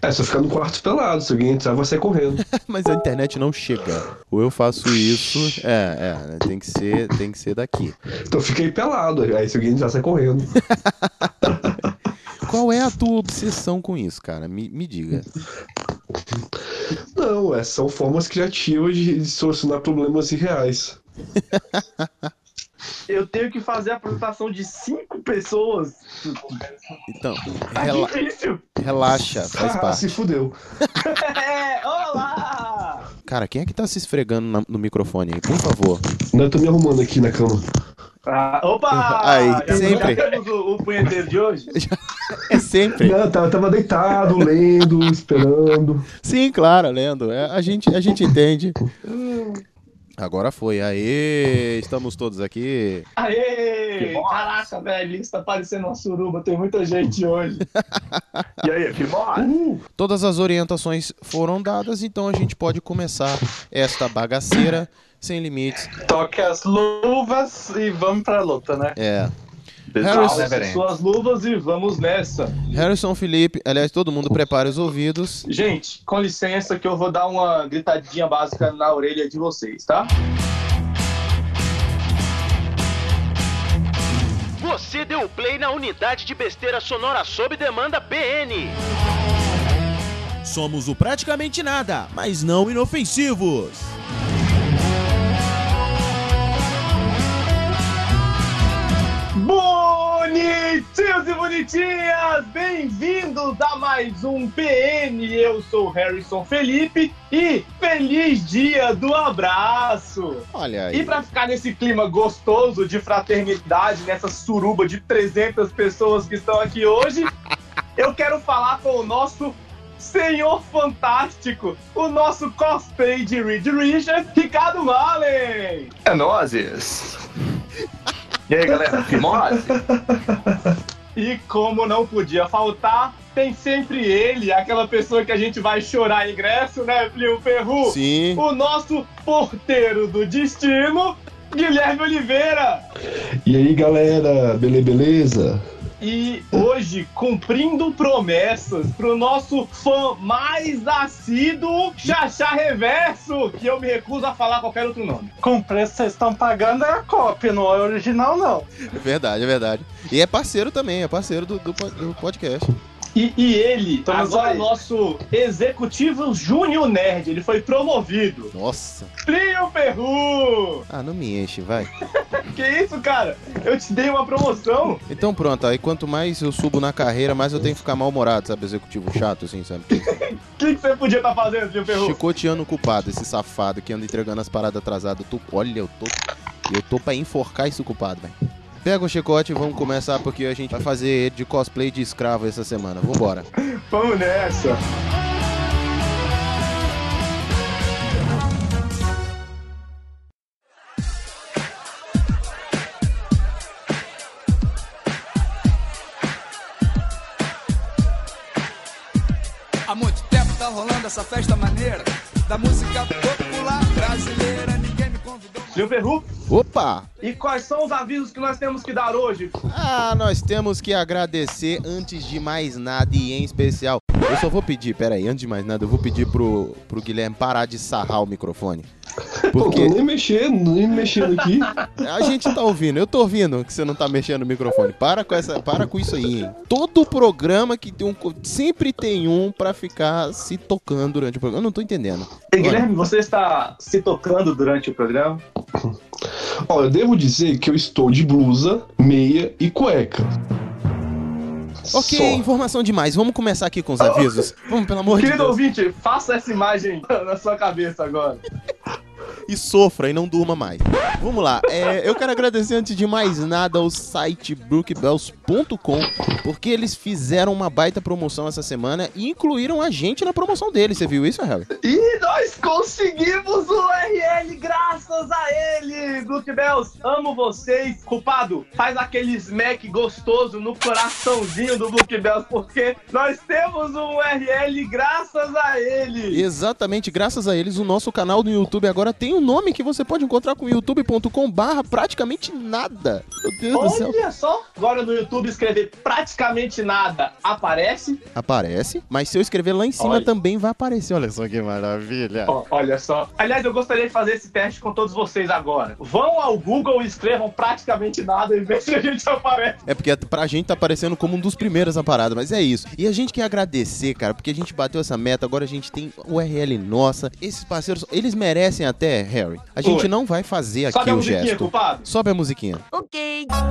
É, só ficar no quarto pelado. Se alguém entrar, vai sair correndo. Mas a internet não chega. Ou eu faço isso. É, é, né, tem que ser, tem que ser daqui. Então aí pelado. Aí se alguém entrar, sai correndo. Qual é a tua obsessão com isso, cara? Me, me diga. Não, é, são formas criativas de, de solucionar problemas irreais. Eu tenho que fazer a apresentação de cinco pessoas. Então, Tá rela- difícil. relaxa, faz Ah, parte. se fudeu. É, olá! Cara, quem é que tá se esfregando na- no microfone aí? Por favor. Não, eu tô me arrumando aqui na cama. Ah, opa! Aí, já, sempre. Já temos o, o punheteiro de hoje? É sempre. Não, eu tava, tava deitado, lendo, esperando. Sim, claro, lendo. É, a, gente, a gente entende. Agora foi. Aê, estamos todos aqui. Aê! Caraca, velho, isso tá parecendo uma suruba, tem muita gente hoje. e aí, Fimose? Uh, Todas as orientações foram dadas, então a gente pode começar esta bagaceira sem limites. Toque as luvas e vamos pra luta, né? É. Harrison, né, suas luvas e vamos nessa. Harrison Felipe, aliás, todo mundo prepare os ouvidos. Gente, com licença que eu vou dar uma gritadinha básica na orelha de vocês, tá? Você deu play na unidade de besteira sonora sob demanda BN. Somos o praticamente nada, mas não inofensivos. Bonitinhos e bonitinhas, bem-vindos a mais um PN. Eu sou Harrison Felipe e feliz dia do abraço. Olha aí. E pra ficar nesse clima gostoso de fraternidade, nessa suruba de 300 pessoas que estão aqui hoje, eu quero falar com o nosso Senhor Fantástico, o nosso cosplay de Reed Richards, Ricardo Malen. É nozes. E aí, galera, Fimose? E como não podia faltar, tem sempre ele, aquela pessoa que a gente vai chorar ingresso, né, Plio Ferru? Sim. O nosso porteiro do destino, Guilherme Oliveira. e aí, galera? Bele, beleza? E hoje, cumprindo promessas pro nosso fã mais assíduo, Xaxá Reverso, que eu me recuso a falar qualquer outro nome. Com preço que vocês estão pagando é a cópia, não é original, não. É verdade, é verdade. E é parceiro também, é parceiro do, do, do podcast. E, e ele, Estamos agora aí. nosso executivo Júnior Nerd, ele foi promovido. Nossa. Plio Perru! Ah, não me enche, vai. Que isso, cara? Eu te dei uma promoção. Então pronto, aí quanto mais eu subo na carreira, mais eu tenho que ficar mal-humorado, sabe? Executivo chato, assim, sabe? O que, que você podia estar fazendo, Plio Perru? Chicoteando o culpado, esse safado que anda entregando as paradas atrasadas. Eu tô, olha, eu tô. Eu tô pra enforcar esse culpado, velho. Pega o chicote e vamos começar, porque a gente vai fazer de cosplay de escravo essa semana. Vambora. Vamos nessa. Há muito tempo tá rolando essa festa maneira da música popular brasileira. Ninguém me convidou. Perru, Opa! e quais são os avisos que nós temos que dar hoje? Ah, nós temos que agradecer antes de mais nada e em especial. Eu só vou pedir, peraí, antes de mais nada, eu vou pedir pro, pro Guilherme parar de sarrar o microfone. Pô, tô Porque nem mexendo, nem mexendo aqui. a gente tá ouvindo, eu tô ouvindo que você não tá mexendo no microfone. Para com essa, para com isso aí, hein? Todo programa que tem um. Sempre tem um pra ficar se tocando durante o programa. Eu não tô entendendo. E, Guilherme, você está se tocando durante o programa? Ó, eu devo dizer que eu estou de blusa, meia e cueca. Ok, Só. informação demais. Vamos começar aqui com os avisos. Vamos, pelo amor de Querido Deus. ouvinte, faça essa imagem na sua cabeça agora. e sofra e não durma mais. Vamos lá, é, eu quero agradecer antes de mais nada ao site brookbells.com, porque eles fizeram uma baita promoção essa semana e incluíram a gente na promoção deles. Você viu isso, Harry? E nós conseguimos o URL graças a ele! Brook Bells, amo vocês. Culpado, faz aquele smack gostoso no coraçãozinho do Brook Bells, porque nós temos um URL graças a ele! Exatamente, graças a eles, o nosso canal no YouTube agora tem um nome que você pode encontrar com youtube.com barra praticamente nada. Meu Deus do céu. Olha só, agora no YouTube YouTube escrever praticamente nada, aparece. Aparece, mas se eu escrever lá em cima Olha. também vai aparecer. Olha só que maravilha. Ó, olha só. Aliás, eu gostaria de fazer esse teste com todos vocês agora. Vão ao Google e escrevam praticamente nada e vê se a gente aparece. É porque pra gente tá aparecendo como um dos primeiros a parada, mas é isso. E a gente quer agradecer, cara, porque a gente bateu essa meta, agora a gente tem URL nossa. Esses parceiros, eles merecem até, Harry. A gente Oi. não vai fazer aqui Sobe a o musiquinha, gesto. culpado. Sobe a musiquinha.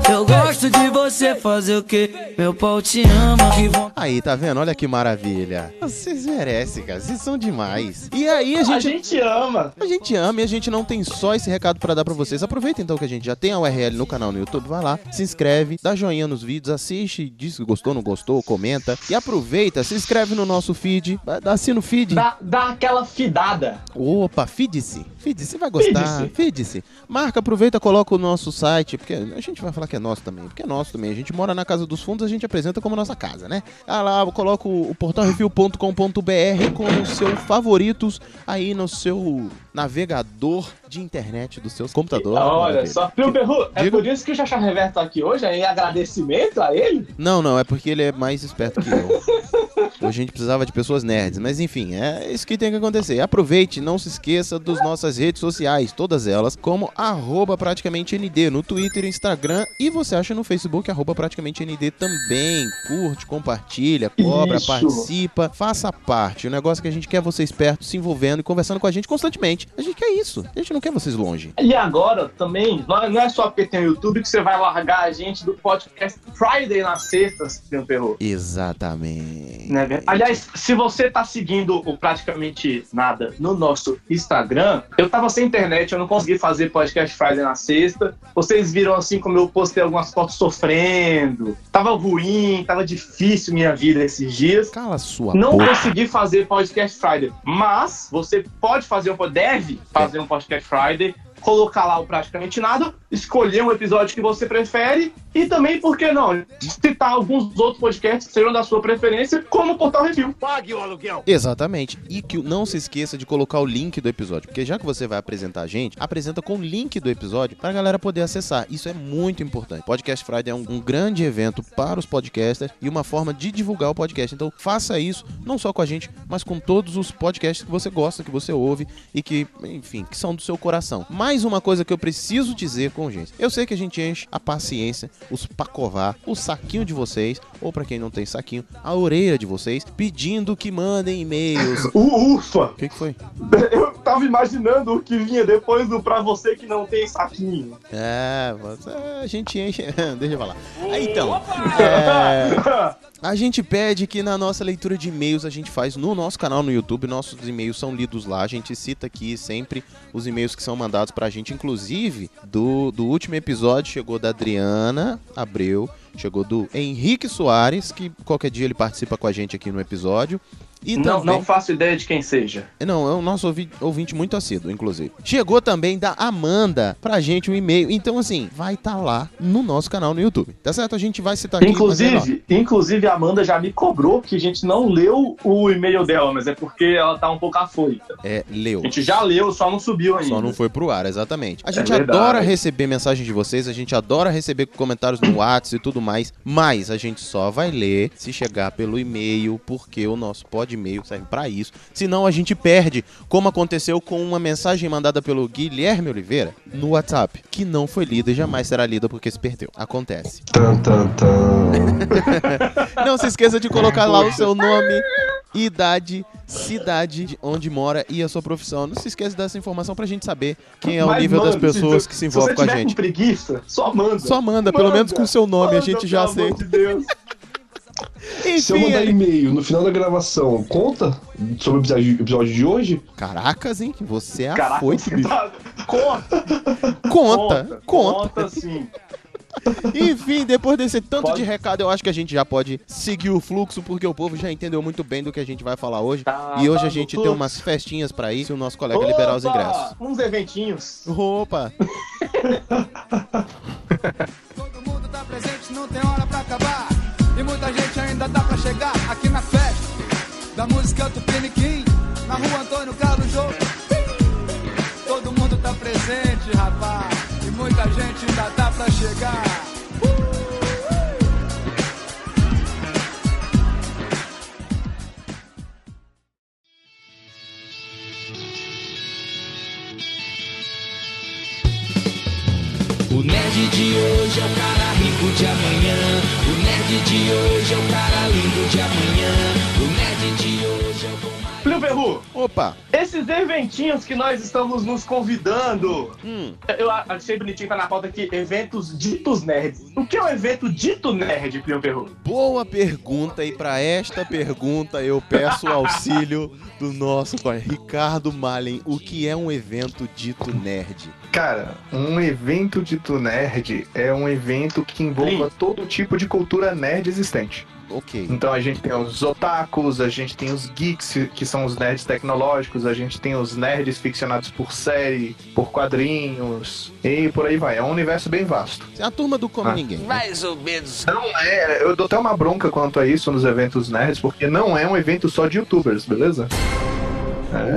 Eu gosto de você fazer o que? Meu pau te ama. Que. Aí, tá vendo? Olha que maravilha. Vocês merecem, cara. Vocês são demais. E aí a A gente. gente ama. A gente ama e a gente não tem só esse recado pra dar pra vocês. Aproveita então que a gente já tem a URL no canal no YouTube, vai lá, se inscreve, dá joinha nos vídeos, assiste, diz se gostou, não gostou, comenta. E aproveita, se inscreve no nosso feed, vai- dá assina o feed. Dá, dá aquela fidada. Opa, feed-se. Feed-se, vai gostar. Feed-se. Feed-se. Marca, aproveita, coloca o nosso site, porque a gente vai falar que é nosso também, porque é nosso também. A gente mora na Casa dos Fundos, a gente apresenta como nossa casa, né? Ah lá, coloca o, o portalrefil.com.br com os seus favoritos aí no seu navegador de internet do seu computador. Olha só. Pio Perru, é Diga. por isso que o Xaxá Reverso tá aqui hoje, é em agradecimento a ele? Não, não, é porque ele é mais esperto que eu. Hoje a gente precisava de pessoas nerds, mas enfim, é isso que tem que acontecer. Aproveite, não se esqueça das nossas redes sociais, todas elas, como arroba praticamente ND, no Twitter, Instagram e você acha no Facebook, arroba praticamente ND também. Curte, compartilha, cobra, Isso. participa, faça parte. O negócio é que a gente quer você esperto, se envolvendo e conversando com a gente constantemente. A gente quer isso, a gente não quer vocês longe. E agora também, não não é só porque tem o YouTube que você vai largar a gente do podcast Friday nas sextas, Pio Perru. Exatamente. Né, velho? Aliás, se você tá seguindo o Praticamente Nada no nosso Instagram, eu tava sem internet, eu não consegui fazer podcast Friday na sexta. Vocês viram assim como eu postei algumas fotos sofrendo. Tava ruim, tava difícil minha vida esses dias. Cala sua Não boca. consegui fazer podcast Friday, mas você pode fazer um, deve fazer um podcast Friday, colocar lá o praticamente nada, escolher um episódio que você prefere e também, por que não, citar alguns outros podcasts que sejam da sua preferência, como o Portal Review. Pague o aluguel. Exatamente. E que não se esqueça de colocar o link do episódio, porque já que você vai apresentar a gente, apresenta com o link do episódio para a galera poder acessar. Isso é muito importante. Podcast Friday é um, um grande evento para os podcasters e uma forma de divulgar o podcast. Então faça isso, não só com a gente, mas com todos os podcasts que você gosta, que você ouve e que, enfim, que são do seu coração. Mais uma coisa que eu preciso dizer com urgência. Eu sei que a gente enche a paciência, os pacovar, o saquinho de vocês, ou para quem não tem saquinho, a orelha de vocês, pedindo que mandem e-mails. Uh, ufa! O que, que foi? Eu tava imaginando o que vinha depois do pra você que não tem saquinho. É, você- a gente enche. Deixa eu falar. Aí, então, é, a gente pede que na nossa leitura de e-mails a gente faz no nosso canal no YouTube. Nossos e-mails são lidos lá. A gente cita aqui sempre os e-mails que são mandados pra gente. Inclusive, do, do último episódio chegou da Adriana Abreu. Chegou do Henrique Soares, que qualquer dia ele participa com a gente aqui no episódio. E não, também... não faço ideia de quem seja. Não, é o nosso ouvi- ouvinte muito assíduo, inclusive. Chegou também da Amanda pra gente um e-mail. Então, assim, vai estar lá no nosso canal no YouTube. Tá certo? A gente vai citar aqui. é Inclusive, inclusive, a Amanda já me cobrou que a gente não leu o e-mail dela, mas é porque ela tá um pouco afoita. É, leu. A gente já leu, só não subiu ainda. Só não foi pro ar, exatamente. A gente É adora receber mensagens de vocês, a gente adora receber comentários no WhatsApp e tudo mais, mas a gente só vai ler se chegar pelo e-mail, porque o nosso pod e-mail serve pra isso. Senão a gente perde, como aconteceu com uma mensagem mandada pelo Guilherme Oliveira no WhatsApp, que não foi lida e jamais será lida porque se perdeu. Acontece. Tan, tan, tan. Não se esqueça de colocar lá o seu nome, idade, cidade de onde mora e a sua profissão. Não se esqueça dessa informação pra gente saber quem é o Mas, nível das mano, pessoas se- que se envolvem com a gente. com preguiça, só manda. Só manda, pelo menos com o seu nome, a Manda, gente já pelo amor aceita. de Deus. Se eu Enfim, mandar aí- e-mail no final da gravação, conta sobre o episódio, de hoje? caracas, hein? Você é Caraca, afoito, você bicho. tá... Conta, Conta, conta. Conta sim. Enfim, depois desse tanto Pode- de recado, eu acho que a gente já pode seguir o fluxo, porque o povo já entendeu muito bem do que a gente vai falar hoje. Tá, e hoje tá a gente tem umas festinhas pra ir, se o nosso colega liberar os Opa, ingressos. Uns eventinhos. Opa! Todo mundo tá presente, não tem hora pra acabar. E muita gente ainda dá pra chegar aqui na festa da música Tupiniquim, na rua Antônio Carlos Jô. Todo mundo tá presente, rapaz, e muita gente ainda dá pra chegar. O nerd de hoje é o cara rico de amanhã o nerd de hoje é o cara lindo de amanhã. O nerd de hoje é o Plio Perru, Opa! esses eventinhos que nós estamos nos convidando, Hum, eu achei bonitinho, tá na pauta aqui, eventos ditos nerds. O que é um evento dito nerd, Plio Perru? boa pergunta e pra esta pergunta eu peço o auxílio do nosso colega Ricardo Malen. O que é um evento dito nerd? Cara, um evento dito nerd é um evento que envolva Sim. todo tipo de cultura nerd existente. Ok. Então a gente tem os otakus, a gente tem os geeks, que são os nerds tecnológicos, a gente tem os nerds ficcionados por série, por quadrinhos, e por aí vai. É um universo bem vasto. É a turma do Come Ah. Ninguém. né? Mais ou menos. Não é, eu dou até uma bronca quanto a isso nos eventos nerds, porque não é um evento só de youtubers, beleza?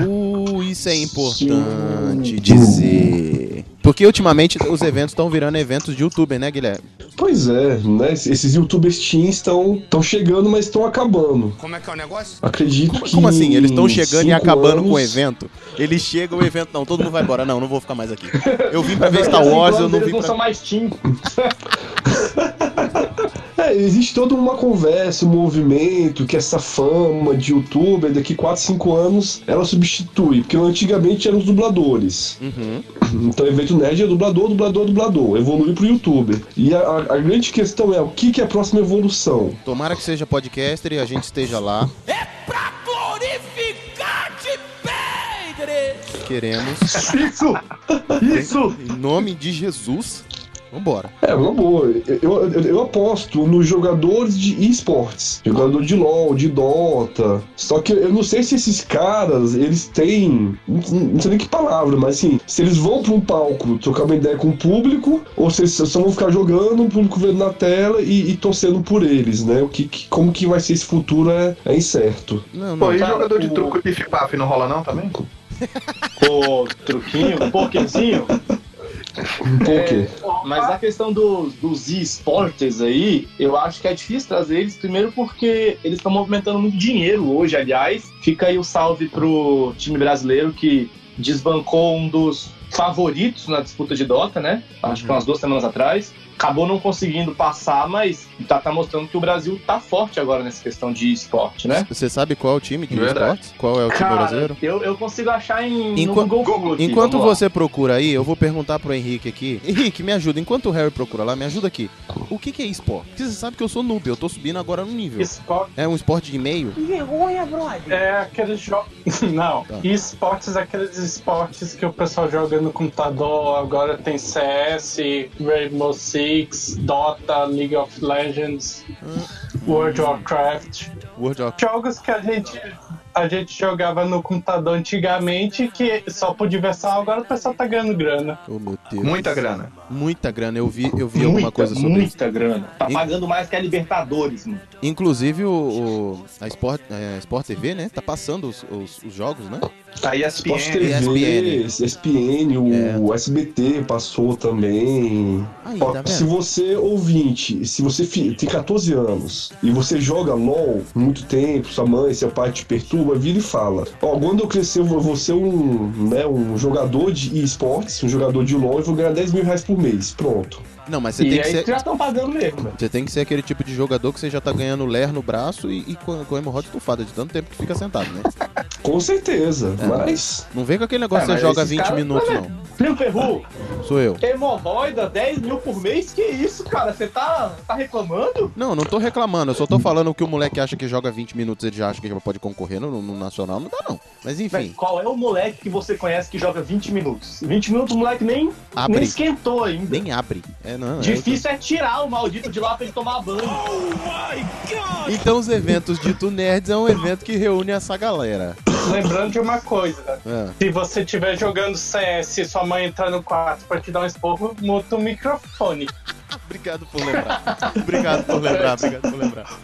Uh, isso é importante dizer. Porque ultimamente os eventos estão virando eventos de youtuber, né, Guilherme? Pois é, né? Esses youtubers teens estão tão chegando, mas estão acabando. Como é que é o negócio? Acredito Como, que. como assim? Eles estão chegando e acabando com o anos- evento? Eles chegam, o evento, não, todo mundo vai embora. Não, não vou ficar mais aqui. Eu vim pra ver Star Wars, eu anos não eles vim não pra... são mais teen. É, existe toda uma conversa, um movimento que essa fama de youtuber daqui 4, 5 anos ela substitui. Porque antigamente eram os dubladores. Uhum. Então, evento nerd é dublador, dublador, dublador. Evolui pro youtuber. E a, a- a grande questão é o que, que é a próxima evolução? Tomara que seja podcaster e a gente esteja lá. É pra glorificar de Pedro! Queremos. Isso! Isso! Em nome de Jesus. Vambora. É, uma boa. Eu, eu, eu aposto nos jogadores de esportes. Jogador de LoL, de Dota. Só que eu não sei se esses caras, eles têm. Não, não sei nem que palavra, mas assim, se eles vão pra um palco trocar uma ideia com o público, ou se eles só vão ficar jogando, o público vendo na tela e, e torcendo por eles, né? O que, que- como que vai ser esse futuro é, é incerto. Não, Pô, não. e cara, jogador de o- truco e pif-paf não rola não também? O truquinho, o pokerzinho. Por quê? Mas a questão dos, dos esportes aí, eu acho que é difícil trazer eles, primeiro porque eles estão movimentando muito dinheiro hoje, aliás. Fica aí o salve pro time brasileiro que desbancou um dos favoritos na disputa de Dota, né? Acho que umas duas semanas atrás. Acabou não conseguindo passar, mas tá, tá mostrando que o Brasil tá forte agora nessa questão de esporte, né? Você sabe qual é o time de Verdade. esportes? Qual é o time Cara, brasileiro? eu, eu consigo achar em no Google Full aqui, Enquanto vamos lá. você procura aí, eu vou perguntar pro Henrique aqui. Henrique, me ajuda. Enquanto o Harry procura lá, me ajuda aqui. O que, que é esporte? Porque você sabe que eu sou noob, eu tô subindo agora no nível. Esporte É um esporte de meio? é aqueles jogos. Não, Tá. esportes, aqueles esportes que o pessoal joga no computador. Agora tem CS, Rainbow Six, Dota, League of Legends, World of Warcraft. World of Jogos que a gente. A gente jogava no computador antigamente, que só por diversão, agora o pessoal tá ganhando grana. Oh, meu Deus. Muita grana. Muita grana. Eu vi, eu vi alguma Muita, coisa sobre isso. muita grana. Tá E- pagando mais que a Libertadores, mano. Inclusive, o, o- a Sport, é, Sport TV, né? Tá passando os, os- os jogos, né? A Sport ESPN, TV, ESPN. ESPN, o SBT passou também. Aí, Ó, tá se você ouvinte, se você fi- tem 14 anos e você joga LOL muito tempo, sua mãe, seu pai te perturba, vira e fala: Ó, quando eu crescer, eu vou ser um, né, um jogador de esportes, um jogador de LOL e vou ganhar 10 mil reais por mês. Pronto. Não, mas você E tem, que ser, já estão pagando mesmo, velho. você tem que ser aquele tipo de jogador que você já tá ganhando ler no braço e, e com, com a hemorroida estufada de tanto tempo que fica sentado, né? Com certeza. É. Mas. Não vem com aquele negócio É, que você mas joga esses 20 caras- minutos, Mas, não. Plio Perru, Sou eu. hemorroida, 10 mil por mês? Que isso, cara? Você tá, tá reclamando? Não, não tô reclamando, eu só tô falando que o moleque acha que joga 20 minutos, ele já acha que já pode concorrer no, no Nacional, não dá não. Mas enfim, qual é o moleque que você conhece que joga 20 minutos? 20 minutos o moleque nem, nem abre, esquentou ainda. nem abre. É, não, é- Difícil é tirar o maldito de lá pra ele tomar banho. Então os eventos dito nerds é um evento que reúne essa galera. Lembrando de uma coisa: É. se você estiver jogando CS e sua mãe entrar no quarto pra te dar um esporro, muta o microfone. Obrigado por lembrar. obrigado por lembrar, obrigado por lembrar.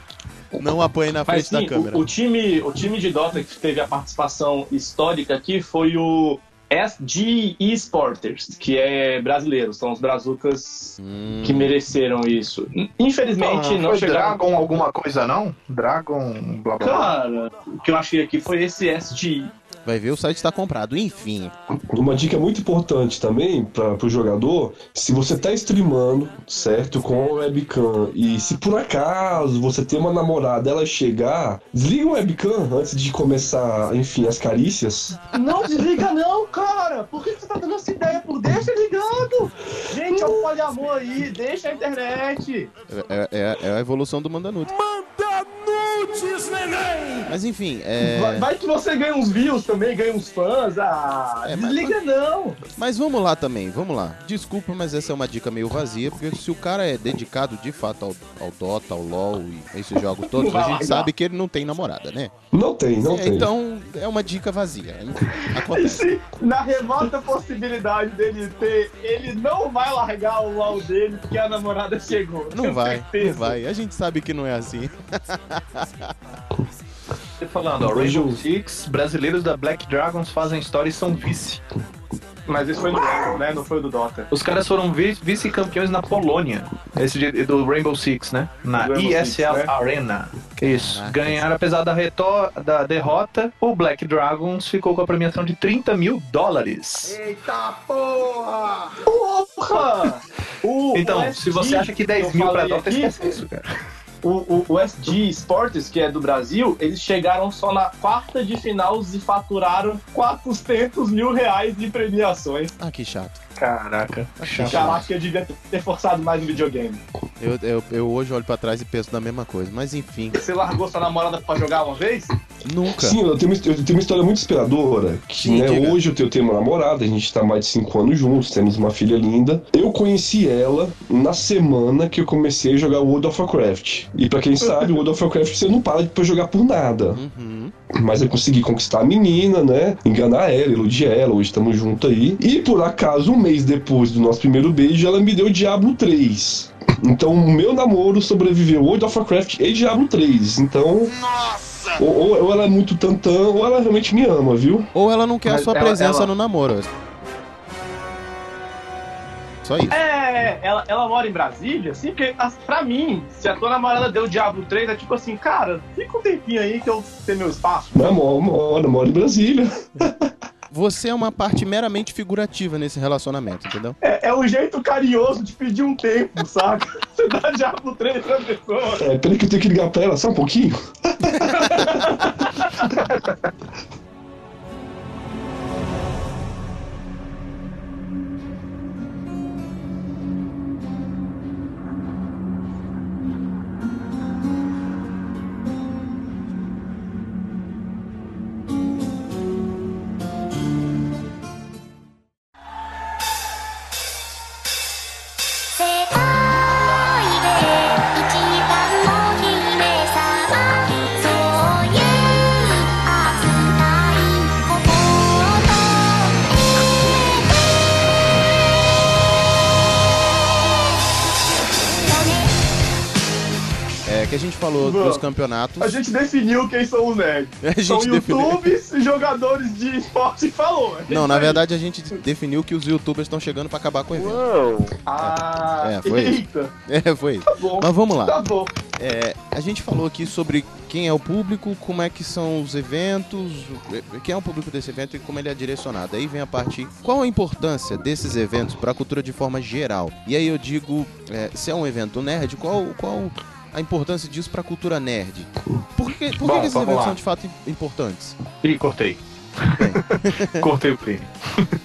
Não apanhe na frente Mas sim, da câmera. o, o time, o time de Dota que teve a participação histórica aqui foi o SG Esporters, que é brasileiro, são os brazucas Hum, que mereceram isso. Infelizmente Ah, não foi chegaram. Dragon alguma coisa não? Dragon, blá blá blá. Cara, o que eu achei aqui foi esse SG. Vai ver, o site está comprado. Enfim. Uma dica muito importante também para o jogador, se você tá streamando, certo, com a webcam, e se por acaso você tem uma namorada, ela chegar, desliga o webcam antes de começar, enfim, as carícias. Não desliga não, cara! Por que você tá dando essa ideia? Por deixa ligado! Gente, é um poliamor aí, deixa a internet! É, é- é a evolução do Manda Nudes. Mas enfim, é... Vai, vai que você ganha uns views também, ganha uns fãs. Ah, É, mas- desliga não! Mas vamos lá também, vamos lá. Desculpa, mas essa é uma dica meio vazia, porque se o cara é dedicado de fato ao, ao Dota, ao LoL e a esses jogos todos, Não a gente sabe que ele não tem namorada, né? Não tem, não É, tem. Então é uma dica vazia. E Acontece. se na remota possibilidade dele ter, ele não vai largar o LOL dele porque a namorada chegou. Não vai, não certeza. vai. A gente sabe que não é assim. Falando, ó, Rainbow Six, brasileiros da Black Dragons fazem história e são vice. Mas esse foi no Rainbow, né? Não foi o do Dota. Os caras foram vi- vice-campeões na Polônia. Esse de- do Rainbow Six, né? Na ESL Six, né? Arena. Isso. Caraca. Ganharam, apesar da, reto- da derrota, o Black Dragons ficou com a premiação de 30 mil dólares. Eita porra! Porra! O, Então, o se você acha que 10 eu mil pra Dota, aqui, esquece isso, cara. O, o, o SG Sports, que é do Brasil, eles chegaram só na quarta de final e faturaram 400 mil reais de premiações. Ah, que chato. Caraca. chato. Caraca, eu devia ter forçado mais o videogame. Eu, eu, eu hoje olho pra trás e penso da mesma coisa. Mas enfim, Você largou sua namorada pra jogar uma vez? Nunca. Sim, eu tenho, uma, eu tenho uma história muito inspiradora. Que, Sim, né, diga. hoje eu tenho, eu tenho uma namorada, a gente tá mais de 5 anos juntos, temos uma filha linda. Eu conheci ela na semana que eu comecei a jogar World of Warcraft. E pra quem sabe, World of Warcraft você não para de jogar por nada. Uhum. Mas eu consegui conquistar a menina, né? Enganar ela, iludir ela, hoje estamos juntos aí. E por acaso, um mês depois do nosso primeiro beijo, ela me deu Diablo 3. Então o meu namoro sobreviveu World of Warcraft e Diablo 3. Então. Ou, ou- ou ela é muito tantã, ou ela realmente me ama, viu? Ou ela não quer a Mas sua ela- presença ela- no namoro. Só isso. É, ela, ela mora em Brasília, assim, porque pra mim, se a tua namorada deu Diablo 3, é tipo assim, cara, fica um tempinho aí que eu tenho meu espaço. Não, mora, mora, mora em Brasília. Você é uma parte meramente figurativa nesse relacionamento, entendeu? É, é um jeito carinhoso de pedir um tempo, saca? Você dá Diablo 3 pra pessoa. É, peraí que eu tenho que ligar pra ela só um pouquinho. falou dos campeonatos. A gente definiu quem são os nerds. A gente São definiu. youtubers e jogadores de esporte falou. É Não, na verdade a gente definiu que os youtubers estão chegando pra acabar com o evento. Uou. Ah, É, foi isso. eita. É, foi. Tá bom. Mas vamos lá. Tá bom. É, a gente falou aqui sobre quem é o público, como é que são os eventos, quem é o público desse evento e como ele é direcionado. Aí vem a parte, qual a importância desses eventos para a cultura de forma geral? E aí eu digo, é, se é um evento nerd, qual, qual a importância disso para a cultura nerd? Por que, por Bom, que esses eventos lá. são de fato im- importantes? Ih, cortei. cortei o play.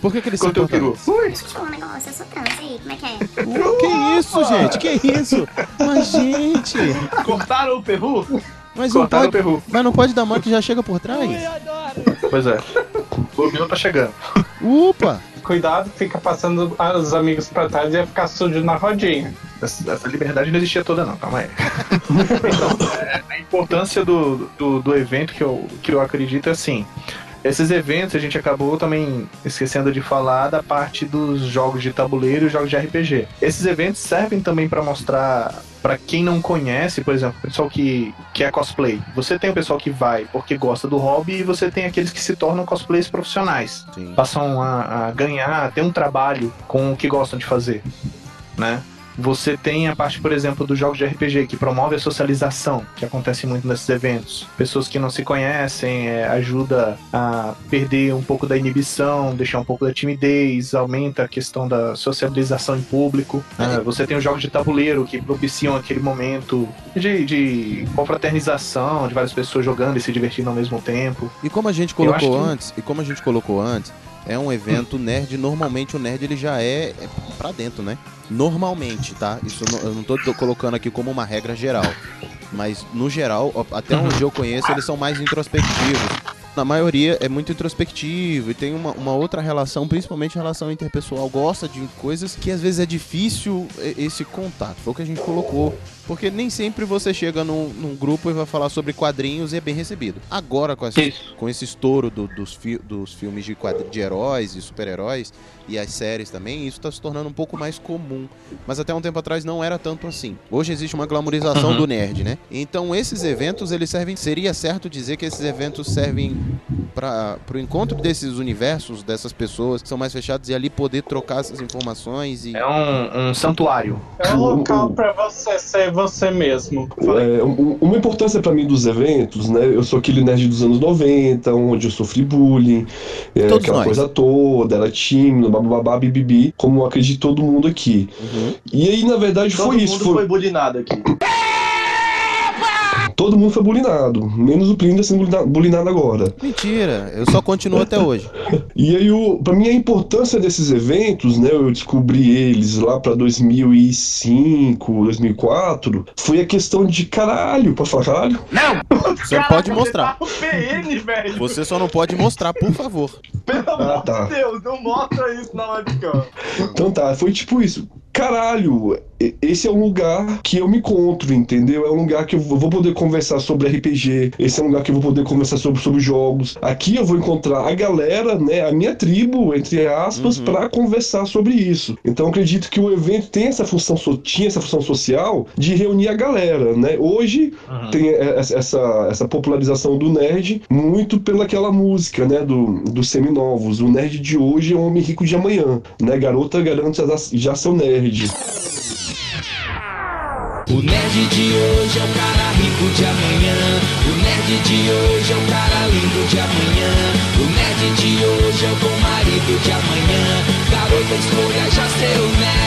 Por que, que eles são Cortei o peru. importantes? Deixa eu te falar um negócio, eu sou trans, e aí, como é que é? Uh, que isso, gente? Que isso? Mas, gente... Cortaram o perru? Mas não, Cortaram o pode, peru. mas não pode dar mole que já chega por trás? Pois é. O meu tá chegando. Upa! Cuidado, fica passando os amigos pra trás e ia ficar sujo na rodinha. Essa, essa liberdade não existia toda, não, calma aí. então, é, a importância do, do, do evento que eu, que eu acredito é assim. Esses eventos a gente acabou também esquecendo de falar da parte dos jogos de tabuleiro e jogos de RPG. Esses eventos servem também para mostrar para quem não conhece, por exemplo, o pessoal que, que é cosplay. Você tem o pessoal que vai porque gosta do hobby e você tem aqueles que se tornam cosplays profissionais. Sim. Passam a, a ganhar, a ter um trabalho com o que gostam de fazer, né? Você tem a parte, por exemplo, dos jogos de RPG, que promove a socialização, que acontece muito nesses eventos. Pessoas que não se conhecem, é, ajuda a perder um pouco da inibição, deixar um pouco da timidez, aumenta a questão da socialização em público. né? Você tem os jogos de tabuleiro, que propiciam aquele momento de, de confraternização, de várias pessoas jogando e se divertindo ao mesmo tempo. E como a gente colocou que- antes, e como a gente colocou antes, é um evento nerd, normalmente o nerd ele já é, é pra dentro, né? Normalmente, tá? Isso eu não- tô colocando aqui como uma regra geral. Mas no geral, até onde eu conheço, eles são mais introspectivos. Na maioria é muito introspectivo e tem uma, uma outra relação, principalmente relação interpessoal. Gosta de coisas que às vezes é difícil e- esse contato. Foi o que a gente colocou. Porque nem sempre você chega num, num grupo e vai falar sobre quadrinhos e é bem recebido. Agora, com esse, com esse estouro do- dos, fi- dos filmes de, de heróis e super-heróis e as séries também, isso está se tornando um pouco mais comum. Mas até um tempo atrás não era tanto assim. Hoje existe uma glamorização Uhum. do nerd, né? Então esses eventos, eles servem. Seria certo dizer que esses eventos servem para o encontro desses universos, dessas pessoas que são mais fechadas e ali poder trocar essas informações e. É um, um santuário. É um local pra você ser você mesmo. É, um- uma importância pra mim dos eventos, né? Eu sou aquele nerd dos anos 90, onde eu sofri bullying, é, aquela nós. coisa toda, era tímido, bababá, bibibi, como eu acredito todo mundo aqui. E aí, na verdade, Todo foi isso. mundo Foi... foi bulinado aqui. Todo mundo foi bulinado, menos o Plínio sendo bulina- bulinado agora. Mentira, eu só continuo até hoje. E aí, o, pra mim, a importância desses eventos, né? Eu descobri eles lá pra 2005, 2004, foi a questão de caralho. Posso falar caralho? Você pode mostrar. O PN, velho. Você só não pode mostrar, por favor. Pelo amor tá. de Deus, não mostra isso na webcam. Então tá, foi tipo isso. Caralho, esse é um lugar que eu me encontro, entendeu? É um lugar que eu vou poder conversar sobre RPG, esse é um lugar que eu vou poder conversar sobre, sobre jogos. Aqui eu vou encontrar a galera, né, a minha tribo, entre aspas, pra conversar sobre isso. Então eu acredito que o evento tem essa função, tinha essa função social de reunir a galera, né? Hoje tem e- essa, essa, popularização do nerd muito pelaquela música, né, do, dos seminovos. O nerd de hoje é o homem rico de amanhã, né? Garota garante já, já seu nerd. O nerd de hoje é o cara rico de amanhã. O nerd de hoje é o cara lindo de amanhã. O nerd de hoje é o bom marido de amanhã. Garota, escolha já seu nerd.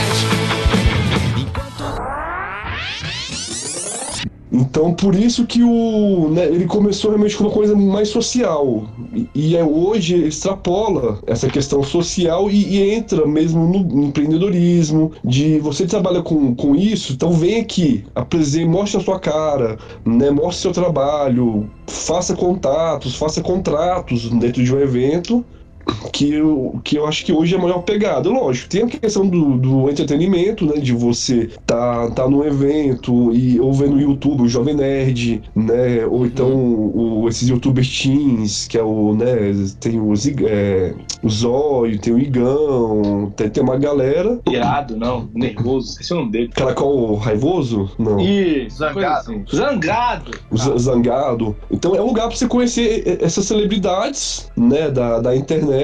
Então, por isso que o, né, ele começou realmente com uma coisa mais social. E, e é, hoje extrapola essa questão social e, e entra mesmo no empreendedorismo, de você trabalha com, com isso, então vem aqui, apresente, mostre a sua cara, né, mostre seu trabalho, faça contatos, faça contratos dentro de um evento que eu, que eu acho que hoje é a maior pegada. Lógico, tem a questão do, do entretenimento, né? De você tá, tá num evento e ou vendo no YouTube o Jovem Nerd, né? Ou então o, esses youtubers teens, que é o, né? Tem o, Zig- é, o Zóio, tem o Igão, tem, tem uma galera. Irado, não. Nervoso. Esqueci o nome dele. Caracol Raivoso? Não. Isso. Zangado. assim. Zangado. Z- Zangado. Então é um lugar pra você conhecer essas celebridades, né, da, da internet.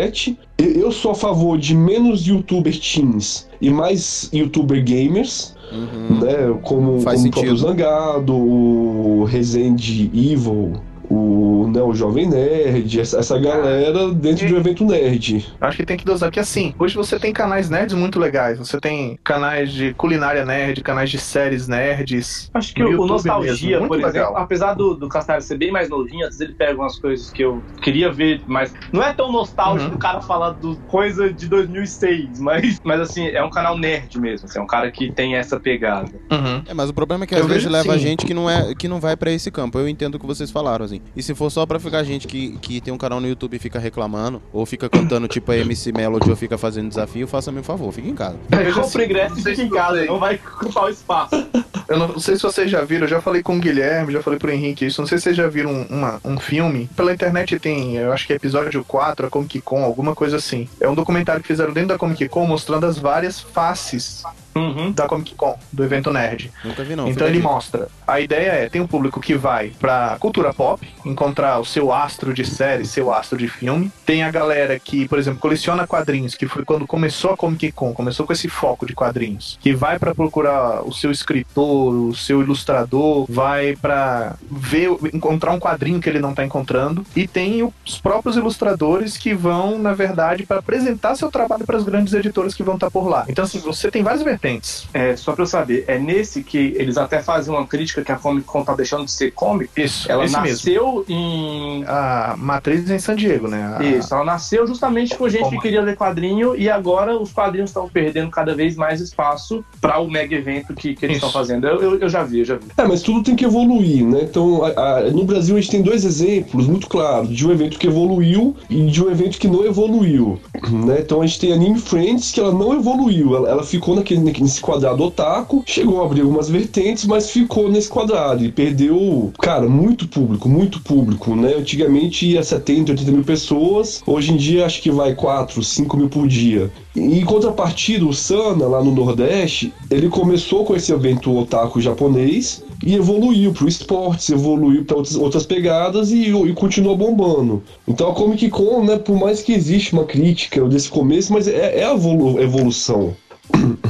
Eu sou a favor de menos youtuber teens e mais youtuber gamers, né, como, Faz como o próprio. Zangado, o Resende Evil, o, né, o Jovem Nerd, essa, essa galera dentro de um evento nerd. Acho que tem que dosar, porque assim, hoje você tem canais nerds muito legais. Você tem canais de culinária nerd, canais de séries nerds. Acho que o, YouTube Nostalgia, mesmo, por legal. exemplo, apesar do, do Castanho ser bem mais novinho, às vezes ele pega umas coisas que eu queria ver, mas não é tão nostálgico Uhum. o cara falar do coisa de 2006, mas, mas assim, é um canal nerd mesmo, assim, é um cara que tem essa pegada. Uhum. É, mas o problema é que Eu às vezes vejo leva assim. gente que não, é, que não vai pra esse campo. Eu entendo o que vocês falaram, assim. E se for só pra ficar gente que, que tem um canal no YouTube e fica reclamando, ou fica cantando tipo a MC Melody ou fica fazendo desafio, faça-me um favor, fique em casa. Veja Compre ingresso e sei fica em casa, vocês- não vai ocupar o espaço. Eu não sei se vocês já viram, eu já falei com o Guilherme, já falei pro Henrique isso. Não sei se vocês já viram um, uma- um filme. Pela internet tem, eu acho que é episódio 4, a Comic Con, alguma coisa assim. É um documentário que fizeram dentro da Comic Con mostrando as várias faces Uhum. da Comic Con, do evento nerd. Nunca vi, não. então ele mostra. A ideia é, tem um público que vai pra cultura pop, encontrar o seu astro de série, seu astro de filme. Tem a galera que, por exemplo, coleciona quadrinhos, que foi quando começou a Comic Con, começou com esse foco de quadrinhos, que vai pra procurar o seu escritor, o seu ilustrador, vai pra ver, encontrar um quadrinho que ele não tá encontrando. E tem os próprios ilustradores que vão, na verdade, pra apresentar seu trabalho para as grandes editoras que vão estar por lá. Então, assim, você tem várias vertentes. É, só pra eu saber, é nesse que eles até fazem uma crítica que a Comic Con tá deixando de ser comic. Isso, Ela esse mesmo. nasceu em. A matriz em San Diego, né? A- Isso, ela nasceu justamente com gente Como? que queria ler quadrinho e agora os quadrinhos estão perdendo cada vez mais espaço para o mega evento que, que eles estão fazendo. Eu, eu, eu já vi, eu já vi. É, mas tudo tem que evoluir, né? Então, a- a- no Brasil a gente tem dois exemplos muito claros de um evento que evoluiu e de um evento que não evoluiu, né? Então a gente tem a Anime Friends que ela não evoluiu, ela, ela ficou naquele, nesse quadrado otaku, chegou a abrir algumas vertentes, mas ficou nesse quadrado e perdeu, cara, muito público, muito público, né? Antigamente ia 70, 80 mil pessoas, hoje em dia acho que vai 4, 5 mil por dia. Em contrapartida, o Sana, lá no Nordeste, ele começou com esse evento otaku japonês e evoluiu pro esportes, evoluiu para outras, outras pegadas e, e continua bombando. Então a Comic Con, né, por mais que existe uma crítica desse começo, mas é, é a evolu- evolução.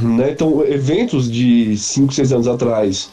Né? Então, eventos de 5, 6 anos atrás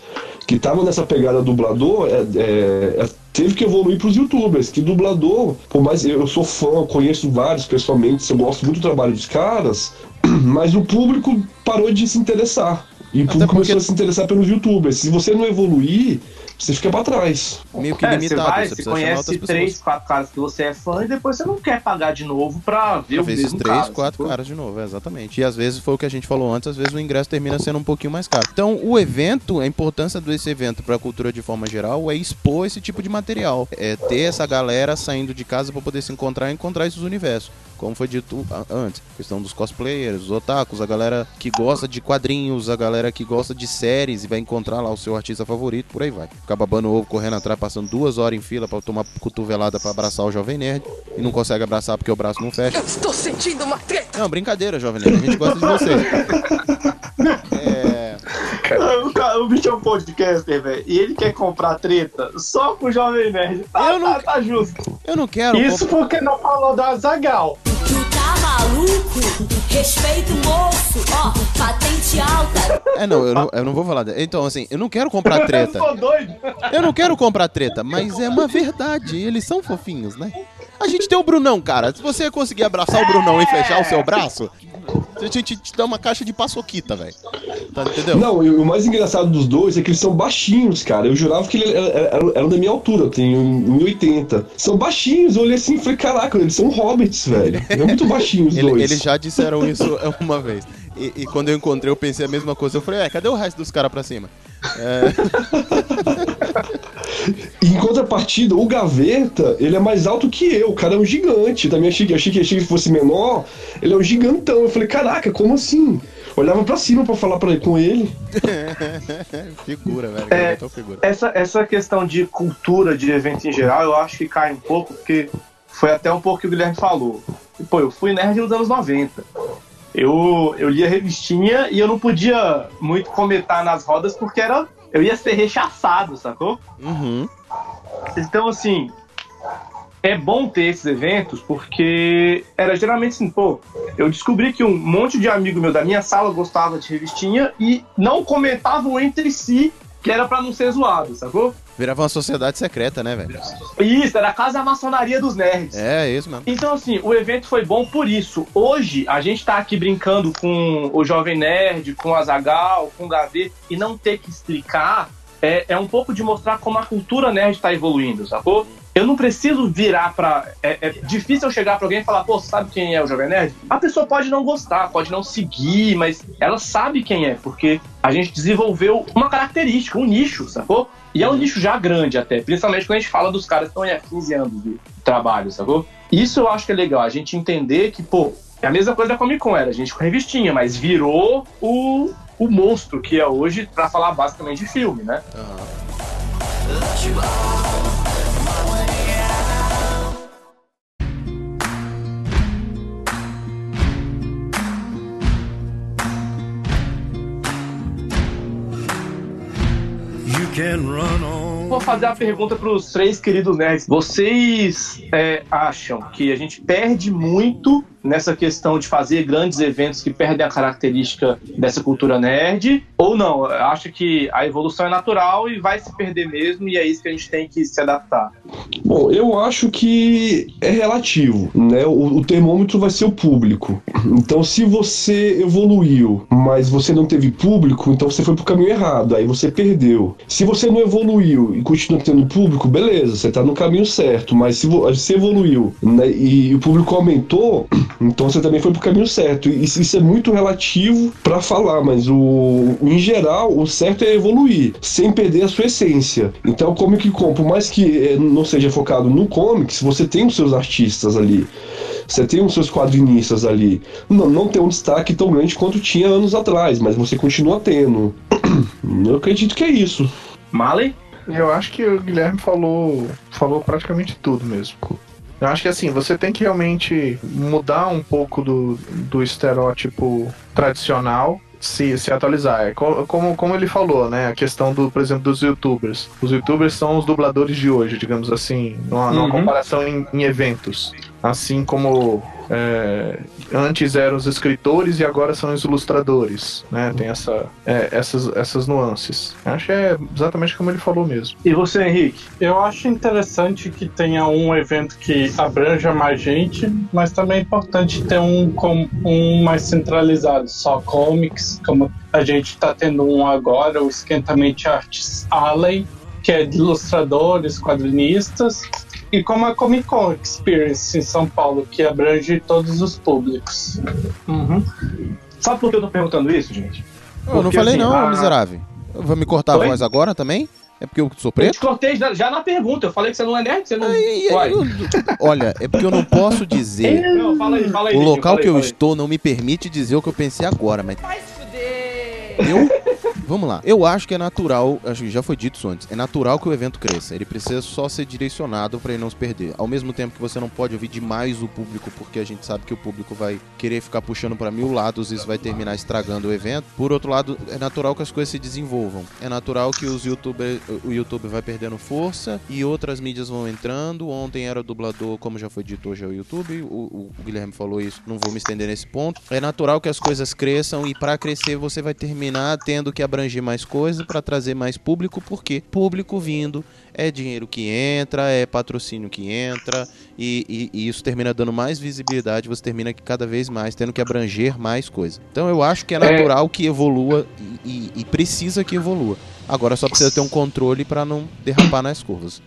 que estavam nessa pegada dublador, é, é, é, teve que evoluir para os youtubers. Que dublador, por mais eu sou fã, conheço vários pessoalmente, eu gosto muito do trabalho dos caras, mas o público parou de se interessar. E o público porque- começou a se interessar pelos youtubers. Se você não evoluir, você fica para trás. Meio que É, você limitado, vai, você você conhece três, quatro caras que você é fã e depois você não quer pagar de novo pra ver Já o fez esses mesmo três, cara, quatro caras de novo, é, exatamente. E às vezes foi o que a gente falou antes, às vezes o ingresso termina sendo um pouquinho mais caro. Então, o evento, a importância desse evento para a cultura de forma geral é expor esse tipo de material. É ter essa galera saindo de casa para poder se encontrar e encontrar esses universos. Como foi dito a- antes, questão dos cosplayers, os otakus, a galera que gosta de quadrinhos, a galera que gosta de séries e vai encontrar lá o seu artista favorito, por aí vai. Ficar babando ovo, correndo atrás, passando duas horas em fila para tomar cotovelada para abraçar o Jovem Nerd e não consegue abraçar porque o braço não fecha. Estou sentindo uma treta. Não, brincadeira, Jovem Nerd. A gente gosta de você. É. O, cara- o bicho é um podcaster, velho, e ele quer comprar treta só com o Jovem Nerd. Tá, Eu não- tá, tá justo. Eu não quero. Isso porque não falou do Azagal. Maluco? Respeita o moço. Ó, patente alta. É, não eu, não, eu não vou falar. de- Então, assim, eu não quero comprar treta. Eu doido. Eu não quero comprar treta, mas é uma verdade. Eles são fofinhos, né? A gente tem o Brunão, cara. Se você conseguir abraçar o Brunão e fechar o seu braço, a gente te dá uma caixa de paçoquita, velho. Tá, entendeu? Não, o mais engraçado dos dois é que eles são baixinhos, cara. Eu jurava que eles eram era da minha altura, eu tenho 1,80. São baixinhos, eu olhei assim e falei, caraca, eles são hobbits, velho. É muito baixinhos os Ele- dois. eles já disseram isso uma vez. E, e quando eu encontrei, eu pensei a mesma coisa. Eu falei, é, cadê o resto dos caras pra cima? É, em contrapartida, o Gaveta, ele é mais alto que eu. O cara é um gigante. Eu também achei que, achei que, achei que fosse menor. Ele é um gigantão. Eu falei, caraca, como assim? Olhava pra cima pra falar pra, com ele. figura, velho. É. É figura. Essa, essa questão de cultura de evento em geral, eu acho que cai um pouco, porque foi até um pouco que o Guilherme falou. Pô, eu fui nerd nos anos 90. Eu, eu lia revistinha e eu não podia muito comentar nas rodas porque era, eu ia ser rechaçado, sacou? Uhum. Então, assim, é bom ter esses eventos porque era geralmente assim, pô, eu descobri que um monte de amigo meu da minha sala gostava de revistinha e não comentavam entre si que era pra não ser zoado, sacou? Virava uma sociedade secreta, né, velho? Isso, era a casa da maçonaria dos nerds. É, isso mesmo. Então, assim, o evento foi bom por isso. Hoje, a gente tá aqui brincando com o Jovem Nerd, com o Azagal, com o Gavê, e não ter que explicar é, é um pouco de mostrar como a cultura nerd tá evoluindo, sacou? Eu não preciso virar pra. É, é difícil eu chegar pra alguém e falar, pô, sabe quem é o Jovem Nerd? A pessoa pode não gostar, pode não seguir, mas ela sabe quem é, porque a gente desenvolveu uma característica, um nicho, sacou? E é um nicho já grande até, principalmente quando a gente fala dos caras que estão aí há 15 anos de trabalho, sacou? Isso eu acho que é legal, a gente entender que, pô, é a mesma coisa da Comic Con, era a gente com revistinha, mas virou o, o monstro que é hoje pra falar basicamente de filme, né? can Vou fazer a pergunta para os três queridos nerds. Vocês é, acham que a gente perde muito nessa questão de fazer grandes eventos que perdem a característica dessa cultura nerd? Ou não? Acha que a evolução é natural e vai se perder mesmo e é isso que a gente tem que se adaptar? Bom, eu acho que é relativo, né? O, o termômetro vai ser o público. Então, se você evoluiu, mas você não teve público, então você foi pro caminho errado, aí você perdeu. Se você não evoluiu e continua tendo público, beleza, você tá no caminho certo, mas se você evoluiu né, e o público aumentou, então você também foi pro caminho certo. E isso é muito relativo para falar, mas o, em geral, o certo é evoluir, sem perder a sua essência. Então, o Comic Con, por mais que eh, não seja focado no comics, você tem os seus artistas ali. Você tem os seus quadrinistas ali. Não, não tem um destaque tão grande quanto tinha anos atrás, mas você continua tendo. Eu acredito que é isso. Mali? Eu acho que o Guilherme falou, falou praticamente tudo mesmo. Eu acho que assim, você tem que realmente mudar um pouco do, do estereótipo tradicional se, se atualizar. É co- como, como ele falou, né? A questão do, por exemplo, dos youtubers. Os youtubers são os dubladores de hoje, digamos assim, numa, numa Uhum. comparação em, em eventos. Assim como é, antes eram os escritores e agora são os ilustradores, né? Tem essa, é, essas, essas nuances. Acho que é exatamente como ele falou mesmo. E você, Henrique? Eu acho interessante que tenha um evento que abranja mais gente, mas também é importante ter um, com, um mais centralizado, só comics, como a gente está tendo um agora, o Esquentamente Arts Alley, que é de ilustradores, quadrinistas, e como a Comic Con Experience em São Paulo, que abrange todos os públicos. Uhum. Sabe por que eu tô perguntando isso, gente? Eu não Porque, falei assim, não, a- miserável. Vai me cortar Oi? a voz agora também? É porque eu sou Eu preto? te cortei já, já na pergunta. Eu falei que você não é nerd, você não. Uai. Olha, é porque eu não posso dizer. Não, fala aí, fala aí. O local aí, que eu estou não me permite dizer o que eu pensei agora, mas. Eu. Vamos lá. Eu acho que é natural, acho que já foi dito isso antes, é natural que o evento cresça. Ele precisa só ser direcionado para ele não se perder. Ao mesmo tempo que você não pode ouvir demais o público, porque a gente sabe que o público vai querer ficar puxando para mil lados e isso vai terminar estragando o evento. Por outro lado, é natural que as coisas se desenvolvam. É natural que os YouTuber, o YouTube vai perdendo força e outras mídias vão entrando. Ontem era o dublador, como já foi dito hoje é o YouTube. O, o- Guilherme falou isso, não vou me estender nesse ponto. É natural que as coisas cresçam e para crescer você vai terminar tendo que abranger mais coisas para trazer mais público, porque público vindo é dinheiro que entra, é patrocínio que entra e, e- e isso termina dando mais visibilidade, você termina que cada vez mais tendo que abranger mais coisas. Então eu acho que é natural que evolua e, e- e precisa que evolua. Agora só precisa ter um controle para não derrapar nas curvas.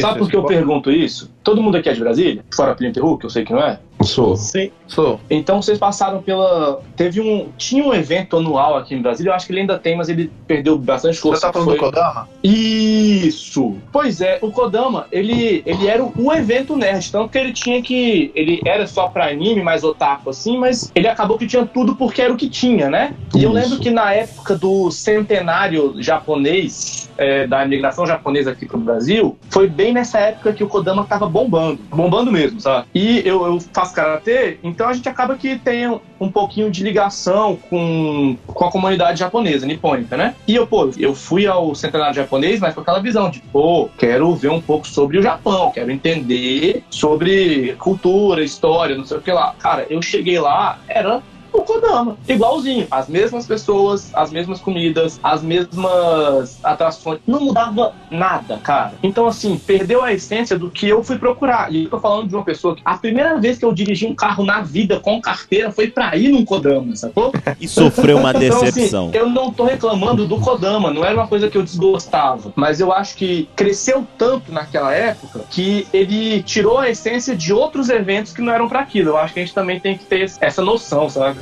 Sabe por que eu pergunto isso? Todo mundo aqui é de Brasília? Fora Plinter Hulk, eu sei que não é. Sou. Sim. Sou. Então vocês passaram pela. Teve um. Tinha um evento anual aqui em Brasília, eu acho que ele ainda tem, mas ele perdeu bastante Você força. tá falando Foi- do Kodama? Isso! Pois é, o Kodama, ele, ele era um evento nerd, tanto que ele tinha que. Ele era só pra anime, mais otaku assim, mas ele acabou que tinha tudo porque era o que tinha, né? E eu Isso. lembro que na época do centenário japonês, é, da imigração japonesa aqui pro Brasil, foi bem nessa época que o Kodama tava bombando. Bombando mesmo, sabe? E eu, eu faço karatê, então a gente acaba que tem um, um pouquinho de ligação com, com a comunidade japonesa, nipônica, né? E eu, pô, eu fui ao centenário japonês, mas com aquela visão de, pô, quero ver um pouco sobre o Japão, quero entender sobre cultura, história, não sei o que lá. Cara, eu cheguei lá, era o Kodama, igualzinho, as mesmas pessoas, as mesmas comidas, as mesmas atrações, não mudava nada, cara. Então, assim, perdeu a essência do que eu fui procurar. E eu tô falando de uma pessoa que a primeira vez que eu dirigi um carro na vida com carteira foi pra ir num Kodama, sacou? E sofreu uma Então, decepção. assim, eu não tô reclamando do Kodama, não era uma coisa que eu desgostava. Mas eu acho que cresceu tanto naquela época que ele tirou a essência de outros eventos que não eram pra aquilo. Eu acho que a gente também tem que ter essa noção, sabe?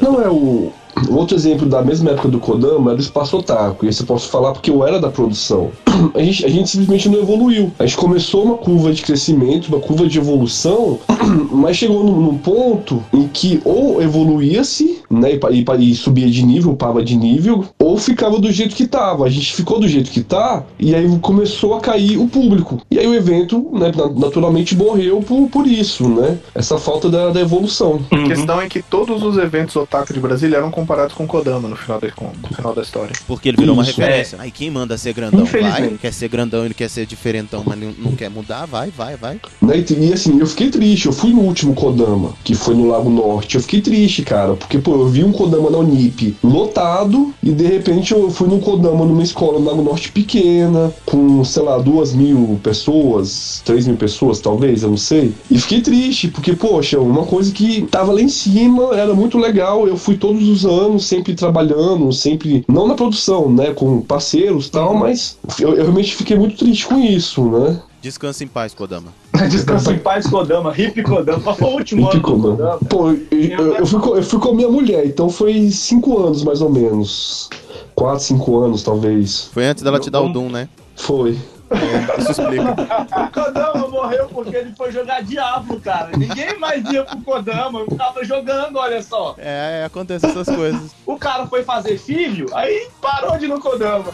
Não é o. Outro exemplo da mesma época do Kodama era o Espaço Otaku. E esse eu posso falar porque eu era da produção. A gente, a gente simplesmente não evoluiu. A gente começou uma curva de crescimento, uma curva de evolução, mas chegou num, num ponto em que ou evoluía-se né, e, e, e subia de nível, upava de nível, ou ficava do jeito que tava. A gente ficou do jeito que tá, e aí começou a cair o público. E aí o evento, né, na- naturalmente morreu por, por isso, né? Essa falta da, da evolução. A questão é que todos os eventos otaku de Brasília eram comparados com Kodama no final da, no final da história. Porque ele virou uma Isso, referência. Aí quem manda ser grandão vai, quer ser grandão, ele quer ser diferentão, mas não, quer mudar, vai, vai, vai. E, assim, eu fiquei triste. Eu fui no último Kodama, que foi no Lago Norte. Eu fiquei triste, cara, porque, pô, eu vi um Kodama na Unip lotado e de repente eu fui num Kodama numa escola no Lago Norte pequena, com, sei lá, duas mil pessoas, três mil pessoas, talvez, eu não sei. E fiquei triste, porque, poxa, uma coisa que tava lá em cima, era muito legal. Eu fui todos os anos, sempre trabalhando, sempre, não na produção, né, com parceiros e tal, mas eu, eu realmente fiquei muito triste com isso, né? Descansa em paz, Kodama. Descansa em paz, Kodama, hip Kodama. Qual foi o último ano. Kodama? Pô, eu, eu, eu fui com, eu fui com a minha mulher, então foi cinco anos mais ou menos. Quatro, cinco anos, talvez. Foi antes dela te dar o Doom, né? Foi. Isso explica. O Kodama morreu porque ele foi jogar Diablo, cara. Ninguém mais ia pro Kodama, eu tava jogando, olha só. É, é, acontece essas coisas. O cara foi fazer filho, aí parou de ir no Kodama.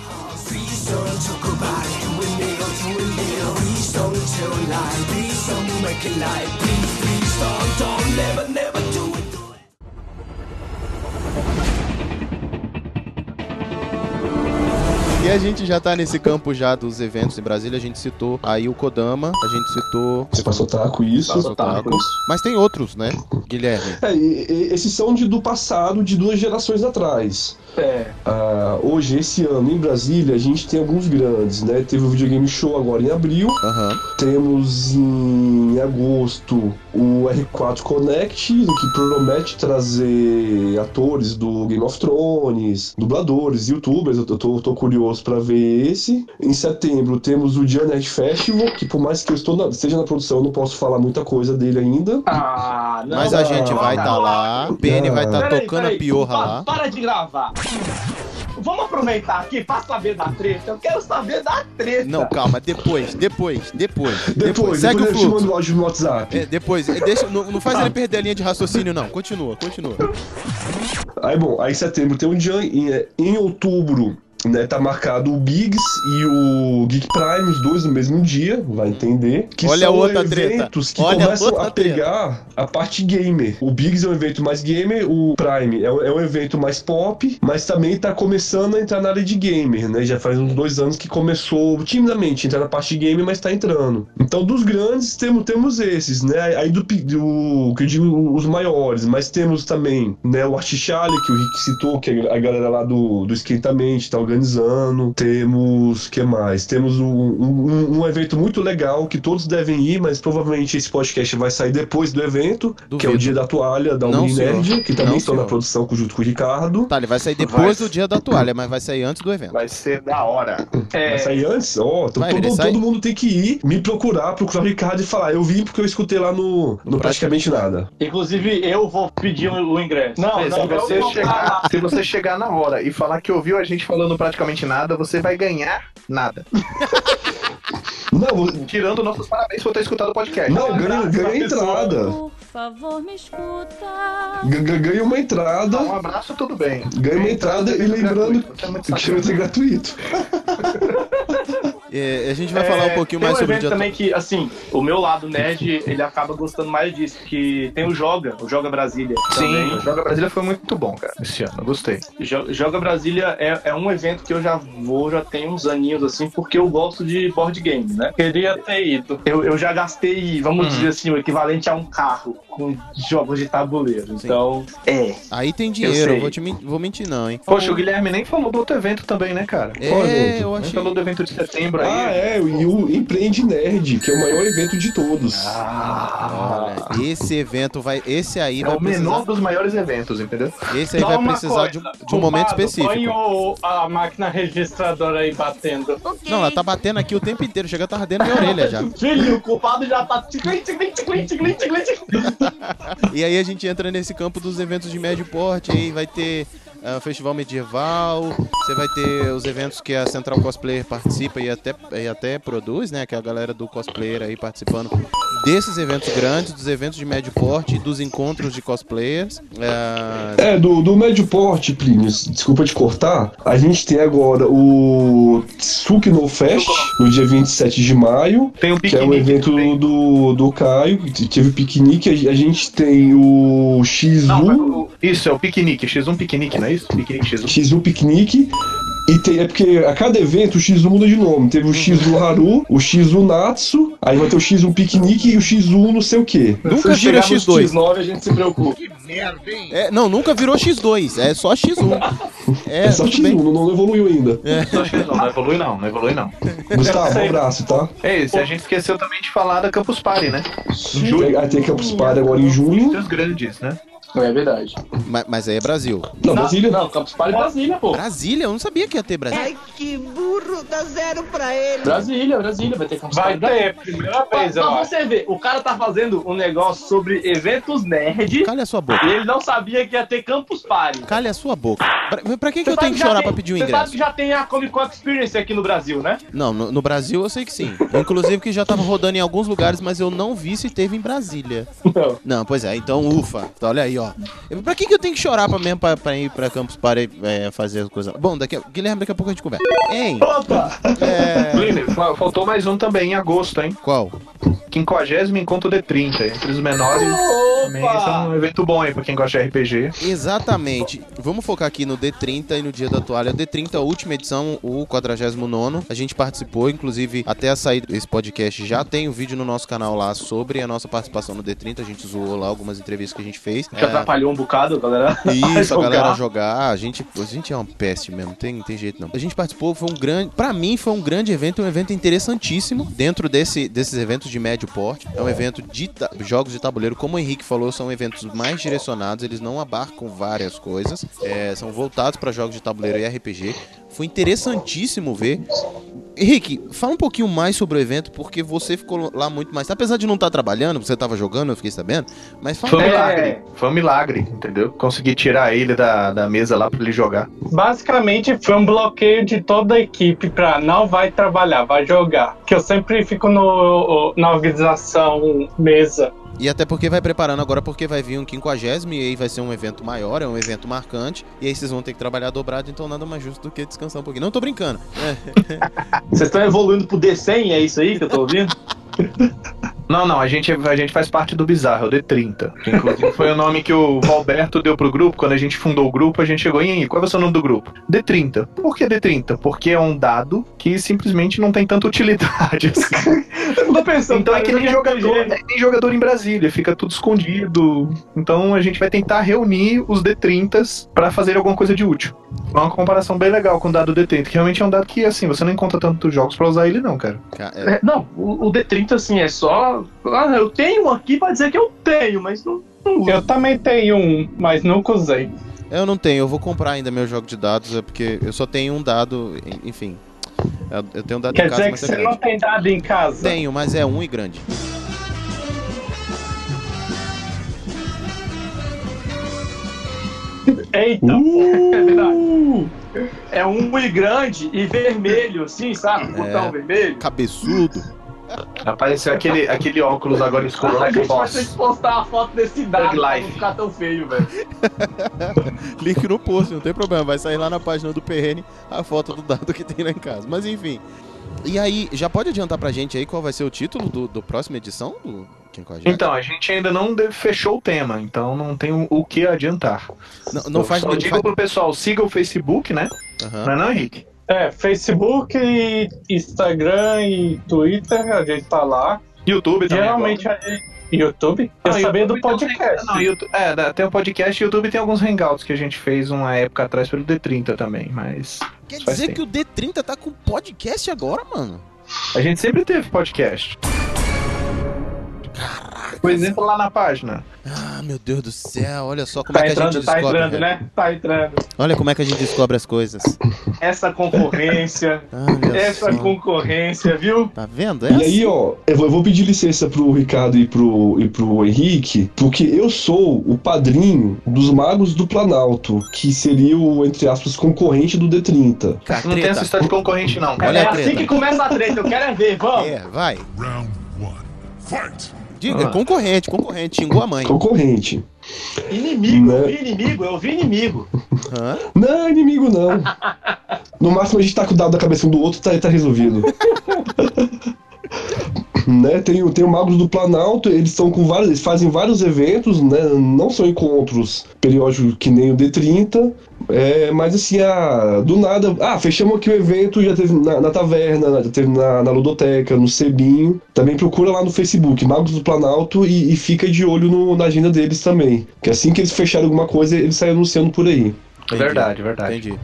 E a gente já tá nesse campo já dos eventos em Brasília, a gente citou aí o Kodama, a gente citou Espaço Otaku, isso. Espaço Otaku. Mas tem outros, né, Guilherme? É, e- e- esses são de, do passado, de duas gerações atrás. É. Ah, hoje, esse ano, em Brasília, a gente tem alguns grandes, né? Teve o Videogame Show agora em abril. Temos em agosto o R4 Connect, que promete trazer atores do Game of Thrones, dubladores, youtubers. Eu tô, tô- curioso pra ver esse. Em setembro temos o Dia Nerd Festival, que por mais que eu estou na- esteja na produção, eu não posso falar muita coisa dele ainda. Ah, não. Mas a gente vai estar não. lá, o PN vai estar Peraí, tocando peraí, a piorra lá. Para de gravar. Vamos aproveitar aqui pra saber da treta. Eu quero saber da treta. Não, calma, depois, depois, depois. Depois, segue depois o eu te fluxo. mando o áudio no WhatsApp. É, depois, é, deixa, não, não faz ele perder a linha de raciocínio, não. Continua, continua. Aí, bom, aí em setembro tem o Jan, em, em outubro, né, tá marcado o Biggs e o Geek Prime, os dois no mesmo dia, vai entender. Que Olha a são outra treta. eventos que Olha a começam outra a pegar a parte gamer. O Biggs é um evento mais gamer, o Prime é, um- é um evento mais pop, mas também tá começando a entrar na área de gamer, né? Já faz uns dois anos que começou timidamente a entrar na parte de gamer, mas tá entrando. Então, dos grandes, temos, temos esses, né? Aí do, do que eu digo os maiores, mas temos também, né, o Artichale, que o Rick citou, que a galera lá do, do Esquentamente tá organizando. Temos, que mais? Temos um, um, um evento muito legal que todos devem ir, mas provavelmente esse podcast vai sair depois do evento, que é Duvido. o Dia da Toalha da Não, que também Não, estão na produção junto com o Ricardo. Tá, ele vai sair depois Vai. do dia da toalha, mas vai sair antes do evento. Vai ser da hora. É, Vai sair antes? Ó, então Vai, todo, todo mundo tem que ir, me procurar, procurar o Ricardo e falar. Eu vim porque eu escutei lá no, no Praticamente Nada. inclusive, eu vou pedir o, ingresso. Não, Mas se eu você, chegar, se você chegar na hora e falar que ouviu a gente falando praticamente nada, você vai ganhar nada. Não, Tirando nossos parabéns por ter escutado o podcast. não ganha, ganha entrada. Por favor, me escuta. G- g- Ganha uma entrada. Um abraço, tudo bem. Ganha uma entrada e lembrando é que vai ser gratuito. É, a gente vai falar um pouquinho tem mais um sobre o dia também que, assim, o meu lado nerd, ele acaba gostando mais disso, que tem o Joga, o Joga Brasília. Sim, também. o Joga Brasília foi muito bom, cara, esse ano. eu Gostei. Jo- Joga Brasília é, é um evento que eu já vou, já tem uns aninhos, assim, porque eu gosto de board game, né? Queria ter ido. Eu, eu já gastei, vamos Uhum. dizer assim, o equivalente a um carro com jogos de tabuleiro. Então, é. Aí tem dinheiro, eu, sei. vou, te vou mentir não, hein. Poxa, o Guilherme nem falou do outro evento também, né, cara? É, evento? eu Nem achei. falou do evento de setembro aí. Ah, é, e o Empreende Nerd, que é o maior evento de todos. Ah, Olha, esse evento vai. Esse aí é vai o menor precisar. dos maiores eventos, entendeu? Esse aí Só vai precisar de, um- coisa, de um momento específico. Põe o- a máquina registradora aí batendo. Não, ela tá batendo aqui o tempo inteiro, chega tá ardendo minha orelha já. Filho, o culpado já tá. E aí a gente entra nesse campo dos eventos de médio porte, aí vai ter é, o Festival Medieval, você vai ter os eventos que a Central Cosplayer participa e até, e até produz, né? Que é a galera do cosplayer aí participando desses eventos grandes, dos eventos de médio porte, dos encontros de cosplayers. É, É, do, do médio porte, Plínio, desculpa te cortar, a gente tem agora o Tsuki no Fest, no dia 27 de maio, Tem um que é um evento também. do, do Caio, que teve piquenique, a, a gente tem o X1, Não, o- isso, é o piquenique. X1 piquenique, não é isso? Piquenique X1. X1 piquenique, e tem, é porque a cada evento o X1 muda de nome. Teve o X1 Haru, o X1 Natsu, aí vai ter o X1 piquenique e o X1 não sei o que. nunca Se vira chegar no X2. X9, a gente se preocupa. É, não, nunca virou X2, é só X1. É, É só tudo X1, bem. não, não evoluiu ainda. Só X1, não evolui não, não evolui não. Gustavo, um abraço, tá? É isso, a gente esqueceu também de falar da Campus Party, né? Em Tem, julho. aí tem Campus Party agora em junho. Os grandes, né? É verdade. Mas, mas aí é Brasil. Não, Brasília. Não, Campus Party Brasília, pô. Brasília? Eu não sabia que ia ter Brasília. que burro, dá zero pra ele. Brasília, Brasília, vai ter Campus Vai Party ter, primeira Pra, vez, eu pra você ver, o cara tá fazendo um negócio sobre eventos nerd Calha a sua boca. e ele não sabia que ia ter Campus Party. Calha a sua boca. Pra, pra que, que eu tenho que chorar tem- pra pedir o Você sabe ingresso? que já tem a Comic Con Experience aqui no Brasil, né? Não, no, no Brasil eu sei que sim. Inclusive que já tava rodando em alguns lugares, mas eu não vi se teve em Brasília. Não. Não, pois é, então ufa. Então, olha aí, ó. Pra que, que eu tenho que chorar pra mesmo pra, pra ir pra Campus Party é, fazer as coisas? Bom, daqui a, Guilherme, daqui a pouco a gente conversa. Hein? Opa! É. Faltou mais um também em agosto, hein? Qual? 50 encontro D30, entre os menores. Também esse é um evento bom aí pra quem gosta de RPG. Exatamente. Vamos focar aqui no D30 e no dia da toalha. O D30, a última edição, o 49. A gente participou, inclusive, até a saída desse podcast já tem um vídeo no nosso canal lá sobre a nossa participação no D30. A gente zoou lá algumas entrevistas que a gente fez. Que atrapalhou um bocado, galera. Isso, a galera jogar. A gente, a gente é uma peste mesmo, tem, tem jeito não. A gente participou, foi um grande. Pra mim, foi um grande evento, um evento interessantíssimo. Dentro desse, desses eventos de médio porte. É um evento de jogos de tabuleiro, como o Henrique falou, são eventos mais direcionados, eles não abarcam várias coisas. é, são voltados pra jogos de tabuleiro e RPG. Foi interessantíssimo ver. Henrique, fala um pouquinho mais sobre o evento, porque você ficou lá muito mais. Apesar de não estar trabalhando, você estava jogando, eu fiquei sabendo. Mas fala Foi um É. milagre. Foi um milagre, entendeu? Consegui tirar ele da, da mesa lá pra ele jogar. Basicamente foi um bloqueio de toda a equipe pra não vai trabalhar, vai jogar. Que eu sempre fico no, na organização mesa. E até porque vai preparando agora, porque vai vir um quinquagésimo e aí vai ser um evento maior, é um evento marcante. E aí vocês vão ter que trabalhar dobrado, então nada mais justo do que descansar um pouquinho. Não tô brincando. É. Vocês estão evoluindo pro D100, é isso aí que eu tô ouvindo? Não, não, a gente, a gente faz parte do Bizarro, é o D30. Que inclusive foi o nome que o Valberto deu pro grupo. Quando a gente fundou o grupo, a gente chegou em. Qual é o seu nome do grupo? D30. Por que D30? Porque é um dado que simplesmente não tem tanta utilidade. assim. Tô pensando, Então é cara, que nem jogador, é nem jogador em Brasília, fica tudo escondido. Então a gente vai tentar reunir os D30s pra fazer alguma coisa de útil. É uma comparação bem legal com o dado D30, que realmente é um dado que, assim, você não encontra tantos jogos pra usar ele, não, cara. Ca- é, É, não, o, o D30, assim, é só. Ah, eu tenho um aqui pra dizer que eu tenho, mas não. não uso. Eu também tenho um, mas nunca usei. Eu não tenho, eu vou comprar ainda meu jogo de dados, é porque eu só tenho um dado, en- enfim. Eu- Eu tenho um dado Quer em casa, dizer que mas é você grande. não tem dado em casa? Tenho, mas é um e grande. Eita, É verdade. É um e grande e vermelho, assim, sabe? Um botão vermelho. Cabeçudo. Apareceu aquele, aquele óculos agora escuro, A né? gente vai ter que postar a foto desse dado pra não ficar tão feio, velho. Link no post, não tem problema. Vai sair lá na página do PN a foto do dado que tem lá em casa. Mas enfim. E aí, já pode adiantar pra gente aí qual vai ser o título do, do próxima edição do 50? Então, a gente ainda não fechou o tema, então não tem o, que adiantar. Não, não Eu faz só digo faz- pro pessoal, siga o Facebook, né? Aham. Não é não, Henrique? É, Facebook, e Instagram e Twitter, a gente tá lá. YouTube também. Geralmente a gente. YouTube? Eu Não, sabia do tem podcast. Não, YouTube, é, tem o podcast e YouTube tem alguns hangouts que a gente fez uma época atrás pelo D30 também, mas. Quer dizer tempo. que o D30 tá com podcast agora, mano? A gente sempre teve podcast. Por exemplo, lá na página. Ah, meu Deus do céu, olha só como Tá é que a entrando, gente tá descobre. entrando, velho. né? Tá entrando. Olha como é que a gente descobre as coisas. essa concorrência. Olha essa só. concorrência, viu? Tá vendo? E aí, ó, eu vou, pedir licença pro Ricardo e pro, e pro Henrique, porque eu sou o padrinho dos Magos do Planalto, que seria o, entre aspas, concorrente do D30. Tá, Não tem essa história de concorrente, não. Olha é a assim treta. que começa a treta, eu quero é ver, vamos. É, vai. Diga, concorrente, concorrente, xingou a mãe. Concorrente. Inimigo, Né? eu vi inimigo, eu vi inimigo. Hã? Não, inimigo não. No máximo a gente tá com o dado da cabeça um do outro e tá, tá resolvido. né, tem, o- tem o Magos do Planalto, eles estão com vários. Eles fazem vários eventos, né? Não são encontros periódicos que nem o D30. É, mas assim, ah, do nada. Ah, fechamos aqui o evento, já teve na, na taverna, já teve na, na ludoteca, no Cebinho. Também procura lá no Facebook, Magos do Planalto, e, e fica de olho no- na agenda deles também. Que assim que eles fecharem alguma coisa, eles saem anunciando por aí. Entendi. Verdade, verdade. Entendi.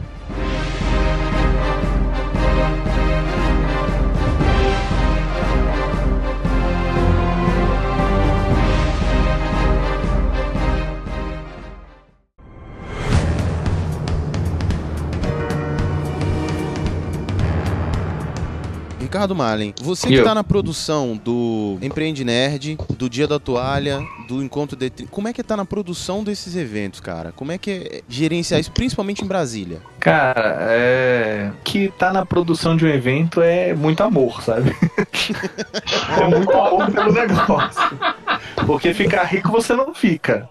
Ricardo Malen, você que eu? tá na produção do Empreende Nerd, do Dia da Toalha, do Encontro de... Como é que tá na produção desses eventos, cara? Como é que é gerenciar isso, principalmente em Brasília? Cara, é. Que tá na produção de um evento é muito amor, sabe? é muito amor pelo negócio. Porque ficar rico você não fica.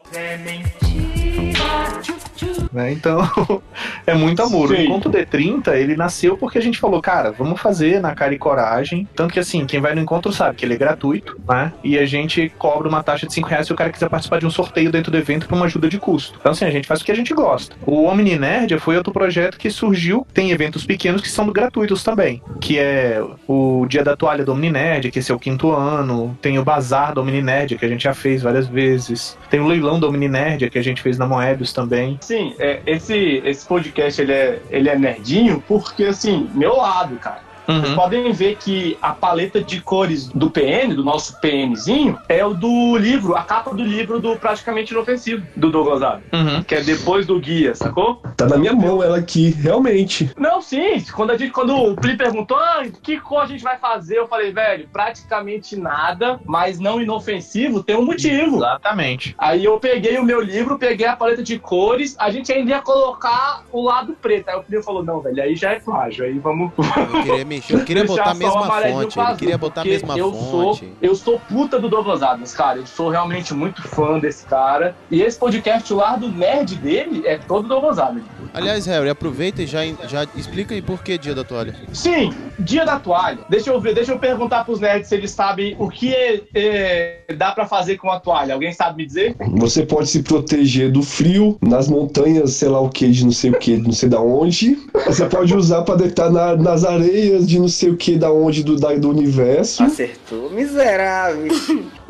Né? Então, é muito amor. O Sim. Encontro D30, ele nasceu porque a gente falou, cara, vamos fazer na cara e coragem. Tanto que assim, quem vai no encontro sabe que ele é gratuito, né? E a gente cobra uma taxa de 5 reais se o cara quiser participar de um sorteio dentro do evento para uma ajuda de custo. Então, assim, a gente faz o que a gente gosta. O Omni Nerd foi outro projeto que surgiu. Tem eventos pequenos que são gratuitos também. Que é o Dia da Toalha do Omni Nerd, que esse é o quinto ano. Tem o Bazar do Omni Nerd, que a gente já fez várias vezes. Tem o Leilão do Omni Nerd, que a gente fez na Moebius também. Sim, é, esse, esse podcast ele é, ele é nerdinho porque, assim, meu lado, cara. Vocês podem ver que a paleta de cores do PN, do nosso PNzinho, é o do livro, a capa do livro do Praticamente Inofensivo, do Douglas Adams. Que é depois do guia, sacou? Tá na minha mão ela aqui, realmente. Não, sim. Quando, a gente, quando o Pli perguntou ah, que cor a gente vai fazer, eu falei, velho, praticamente nada, mas não inofensivo, tem um motivo. Exatamente. Aí eu peguei o meu livro, peguei a paleta de cores, a gente ainda ia colocar o lado preto. Aí o Pli falou, não, velho, aí já é plágio, aí vamos... Eu queria mexer, eu queria botar a mesma fonte. Ele queria botar a mesma eu fonte. Sou, eu sou puta do Douglas Adams, cara. Eu sou realmente muito fã desse cara. E esse podcast, o lado nerd dele, é todo Douglas Adams. Aliás, Harry, aproveita e já, já explica aí por que Dia da Toalha. Sim, dia da toalha. Deixa eu ver, deixa eu perguntar pros nerds se eles sabem o que é, é, dá pra fazer com a toalha. Alguém sabe me dizer? Você pode se proteger do frio nas montanhas, sei lá o que, de não sei o que, de não sei da onde. Você pode usar pra deitar na- nas areias de não sei o que, da onde, do, da- do universo. Acertou, miserável.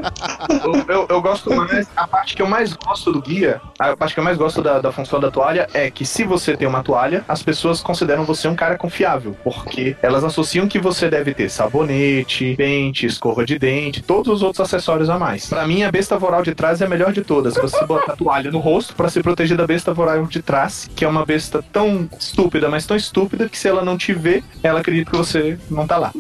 eu, eu- gosto mais. A parte que eu mais gosto do guia, a parte que eu mais gosto da, da função da toalha é que se você tem uma toalha, as pessoas consideram você um cara confiável. Porque elas associam que você deve ter sabonete, pente, escova de dente, todos os outros acessórios a mais. Pra mim, a besta voral de trás é a melhor de todas. Você bota a toalha no rosto pra se proteger da besta voral de trás, que é uma besta tão estúpida, mas tão estúpida que se ela não te vê, ela acredita que você não tá lá.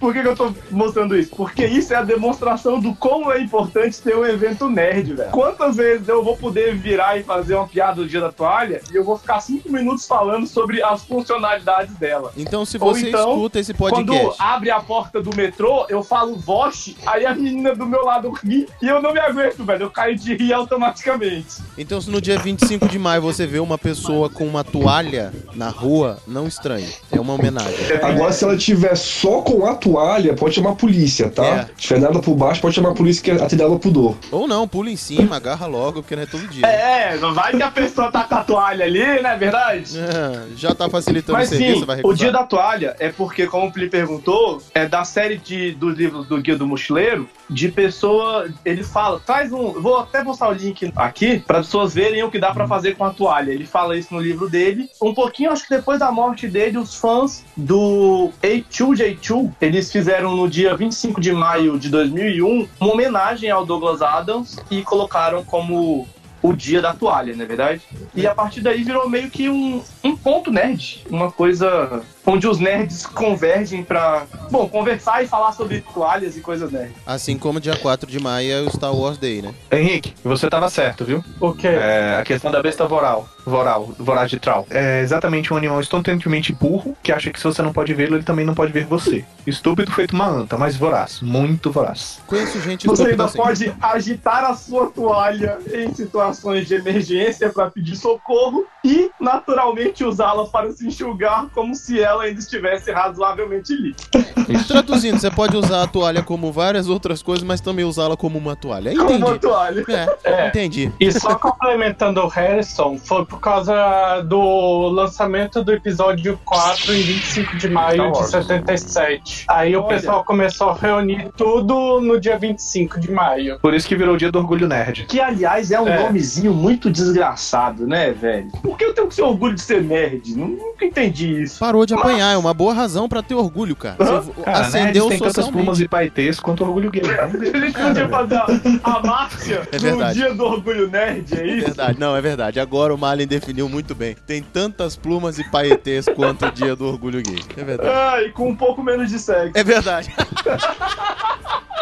Por que, que eu tô mostrando isso? Porque isso é a demonstração do como é importante ter um evento nerd, velho. Quantas vezes eu vou poder virar e fazer uma piada do dia da toalha e eu vou ficar cinco minutos falando sobre as funcionalidades dela? Então, se Ou você então, escuta esse podcast. Quando abre a porta do metrô, eu falo Vosh, aí a menina do meu lado ri e eu não me aguento, velho. Eu caio de rir automaticamente. Então, se no dia 25 de maio você vê uma pessoa com uma toalha na rua, não estranhe. É uma homenagem. Agora, se ela tiver só com a toalha, pode chamar a polícia, tá? É. Se tiver nada por baixo, pode chamar a polícia que até dela pudor. Ou não, pula em cima, agarra logo, porque não é todo dia. É, não vai que a pessoa tá com a toalha ali, não é verdade? É, já tá facilitando Mas o serviço, sim, vai o recusar. dia da toalha é porque, como o Pli perguntou, é da série de, dos livros do Guia do Mochileiro, de pessoa. Ele fala, traz um. Vou até postar o link aqui para pessoas verem o que dá pra fazer com a toalha. Ele fala isso no livro dele. Um pouquinho, acho que depois da morte dele, os fãs do A2J2 eles fizeram no dia 25 de maio de 2001 uma homenagem ao Douglas Adams e colocaram como o dia da toalha, não é verdade? E a partir daí virou meio que um, um ponto nerd, uma coisa onde os nerds convergem pra, bom, conversar e falar sobre toalhas e coisas nerds. Assim como dia 4 de maio é o Star Wars Day, né? Henrique, você tava certo, viu? O quê? É, a questão da besta voral. Voral, voraz de Troll. É exatamente um animal estonteantemente burro que acha que se você não pode vê-lo, ele também não pode ver você. Estúpido feito uma anta, mas voraz. Muito voraz. Conheço gente Você ainda assim. pode agitar a sua toalha em situações de emergência para pedir socorro e, naturalmente, usá-la para se enxugar como se ela ainda estivesse razoavelmente líquida. Traduzindo, você pode usar a toalha como várias outras coisas, mas também usá-la como uma toalha. Como Entendi. uma toalha. É, É. entendi. E só complementando o Harrison, foi por causa do lançamento do episódio 4 em 25 de maio de 77. Aí o Olha. pessoal começou a reunir tudo no dia 25 de maio. Por isso que virou o dia do orgulho nerd. Que, aliás, é um É. nomezinho muito desgraçado, né, velho? Por que eu tenho que ser orgulho de ser nerd? Nunca entendi isso. Parou de apanhar, é uma boa razão pra ter orgulho, cara. Você Cara, acendeu nerds tem tantas plumas e paetês quanto orgulho gay. A gente podia fazer a, a marcha É no verdade. dia do orgulho nerd, é isso? Verdade, não, é verdade. Agora o Malin definiu muito bem. Tem tantas plumas e paetês quanto o dia do orgulho gay. É verdade. Ah, e com um pouco menos de sexo. É verdade.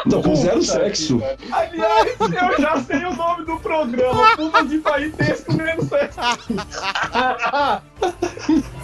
Não, com zero Puta sexo. Aliás, eu já sei o nome do programa. Puma de país com menos sexo.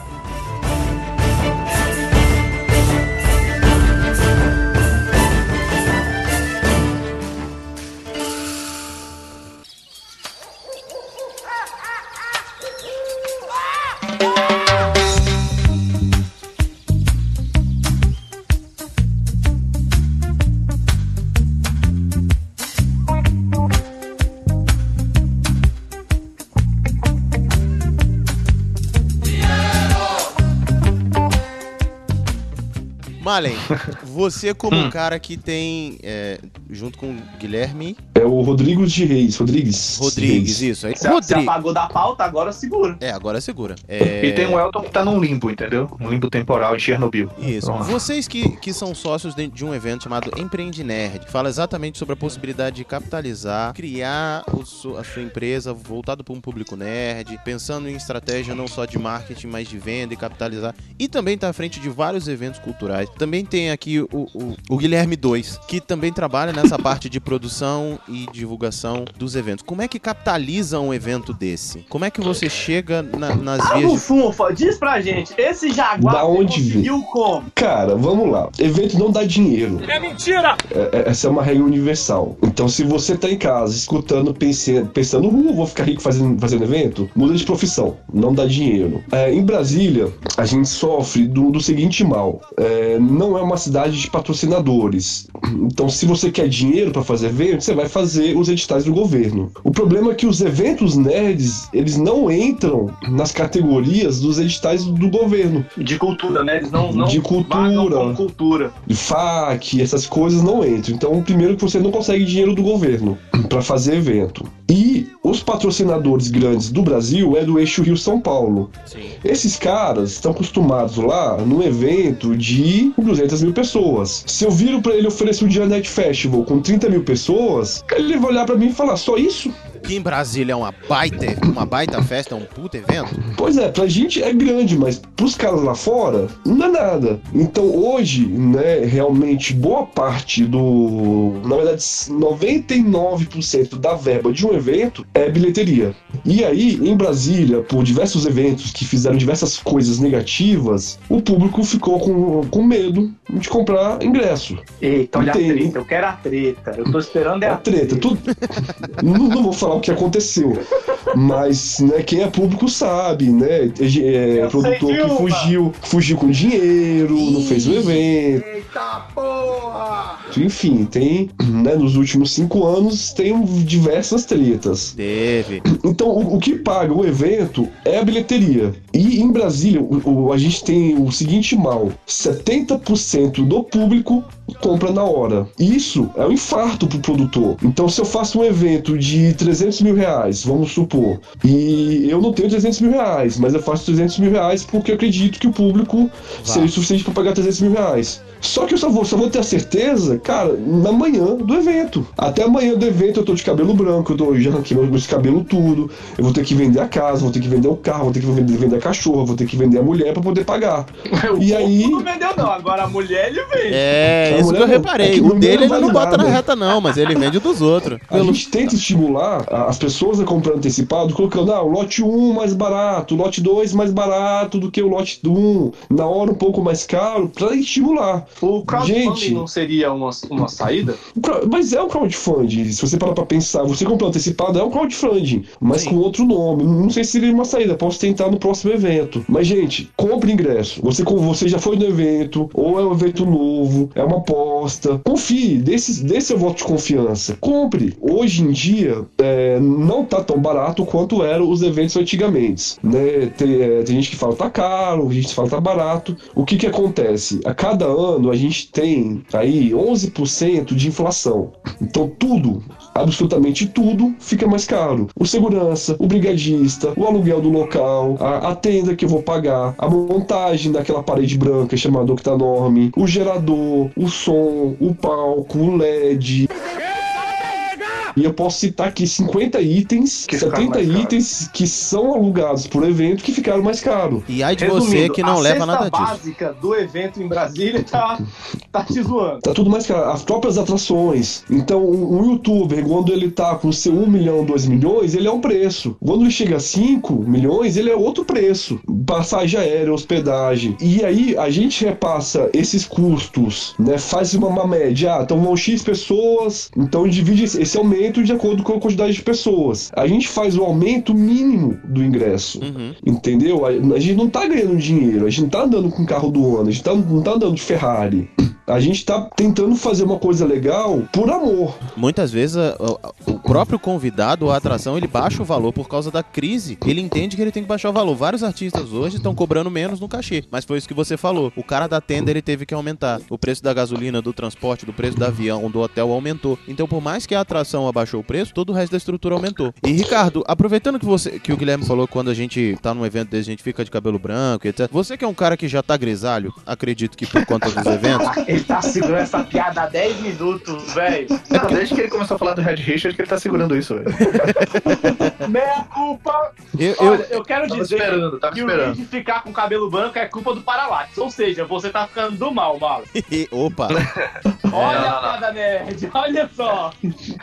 Malen, você como um cara que tem, é, junto com o Guilherme É o Rodrigues de Reis. Rodrigues. Rodrigues, Reis. isso. Aí, Você, você Rodrigues. apagou da pauta, agora segura. É, agora segura. É... E tem o Elton que tá num limbo, entendeu? Um limbo temporal em Chernobyl. Isso. Vocês que, que são sócios de, de um evento chamado Empreende Nerd, fala exatamente sobre a possibilidade de capitalizar, criar su- a sua empresa voltado para um público nerd, pensando em estratégia não só de marketing, mas de venda e capitalizar. E também está à frente de vários eventos culturais. Também tem aqui o, o, o Guilherme 2, que também trabalha nessa parte de produção e divulgação dos eventos. Como é que capitaliza um evento desse? Como é que você chega na- nas Ah, vias de Bufunfa, diz pra gente, esse Jaguar Da onde conseguiu como? Cara, vamos lá. Evento não dá dinheiro. É mentira! É- é- essa é uma regra universal. Então, se você tá em casa escutando, pensando, pensando uh, vou ficar rico fazendo, fazendo evento, muda de profissão. Não dá dinheiro. É, em Brasília, a gente sofre do, do seguinte mal: É, não é uma cidade de patrocinadores. Então, se você quer dinheiro para fazer evento, você vai fazer os editais do governo. O problema é que os eventos nerds, eles não entram nas categorias dos editais do governo. De cultura, né? Eles não, não De cultura. com cultura. de FAC, essas coisas não entram. Então, primeiro que você não consegue dinheiro do governo para fazer evento. E os patrocinadores grandes do Brasil é do eixo Rio-São Paulo. Esses caras estão acostumados lá num evento de 200 mil pessoas. Se eu viro para ele oferecer um dia Net Festival com 30 mil pessoas, ele vai olhar para mim e falar: só isso? Que em Brasília é uma baita, uma baita festa, é um puta evento. Pois é, pra gente é grande, mas pros caras lá fora, não é nada. Então hoje, né, realmente boa parte do. Na verdade, 99% da verba de um evento é bilheteria. E aí, em Brasília, por diversos eventos que fizeram diversas coisas negativas, o público ficou com, com medo de comprar ingresso. Eita, olha Tem- a treta, eu quero a treta. Eu tô esperando é a a treta, tudo. não, não vou falar o que aconteceu, mas né, quem é público sabe, né? É, Eu produtor que uma. fugiu, fugiu com dinheiro, não fez o evento. Eita porra! Enfim, tem, né, nos últimos cinco anos tem diversas tretas. Teve. Então, o, o que paga o evento é a bilheteria. E em Brasília, o- o- a gente tem o seguinte mal: 70% do público compra na hora. Isso é um infarto pro produtor. Então, se eu faço um evento de 300 mil reais, vamos supor, e eu não tenho 300 mil reais, mas eu faço 300 mil reais porque eu acredito que o público seria o suficiente para pagar 300 mil reais. Só que eu só vou, só vou ter a certeza, cara, na manhã do evento. Até amanhã do evento eu tô de cabelo branco, eu, tô, já arranquei meus, meus cabelos tudo. Eu vou ter que vender a casa, vou ter que vender o carro, vou ter que vender, vender a cachorra, vou ter que vender a mulher pra poder pagar. e aí. Não vendeu, não. Agora a mulher ele vende. É, A isso que eu não- reparei. é que o dele não ele não bota na nada. reta, não, mas ele vende dos outros. A gente tenta estimular as pessoas a comprar antecipado, colocando, ah, o lote 1 mais barato, o lote 2 mais barato do que o lote 1, na hora um pouco mais caro, pra estimular. O crowdfunding Gente, não seria uma, uma saída? o mas é um crowdfunding, se você parar pra pensar, você comprar antecipado é um crowdfunding, mas com outro nome. Não sei se seria uma saída, posso tentar no próximo evento. Mas, gente, compre ingresso. Você, você já foi no evento, ou é um evento novo, é uma aposta. Confie, dê esse, dê seu voto de confiança. Compre. Hoje em dia, é, não tá tão barato quanto eram os eventos antigamente. Né? Tem, é, tem gente que fala tá caro, gente que fala tá barato. O que que acontece? A cada ano a gente tem aí 11% de inflação. Então tudo, absolutamente tudo, fica mais caro. O segurança, o brigadista, o aluguel do local, a, a tenda que eu vou pagar, a montagem daquela parede branca chamada octanorme, o gerador, o som, o palco, o LED. E eu posso citar aqui 50 itens, Que ficaram 70 mais caros. itens que são alugados por evento que ficaram mais caros. E aí de você que não a leva nada disso. básica do evento em Brasília tá, tá te zoando. Tá tudo mais caro. As próprias atrações. Então, um youtuber, quando ele tá com seu 1 milhão, 2 milhões, ele é um preço. Quando ele chega a 5 milhões, ele é outro preço. Passagem aérea, hospedagem. E aí, a gente repassa esses custos, né? Faz uma, uma média. Ah, então vão X pessoas, então divide esse esse aumento de acordo com a quantidade de pessoas. A gente faz o aumento mínimo do ingresso. Entendeu? A, a gente não tá ganhando dinheiro, a gente não tá andando com o carro do ano, a gente tá, não tá andando de Ferrari. A gente tá tentando fazer uma coisa legal por amor. Muitas vezes a- a- o próprio convidado a atração ele baixa o valor por causa da crise. Ele entende que ele tem que baixar o valor. Vários artistas hoje estão cobrando menos no cachê. Mas foi isso que você falou. O cara da tenda ele teve que aumentar. O preço da gasolina, do transporte, do preço do avião, do hotel aumentou. Então, por mais que a atração abaixou o preço, todo o resto da estrutura aumentou. E Ricardo, aproveitando que você que o Guilherme falou quando a gente tá num evento desse, a gente fica de cabelo branco, etc. Você que é um cara que já tá grisalho, acredito que por conta dos eventos. Ele tá segurando essa piada há 10 minutos, velho. Não, desde que ele começou a falar do Red Richard que ele tá segurando isso, velho. Meia culpa. Eu, Olha, eu quero Tava dizer esperando, tava que esperando. o de ficar com cabelo branco é culpa do Paralax. Ou seja, você tá ficando do mal, mal. Opa! Olha não, a piada nerd, olha só.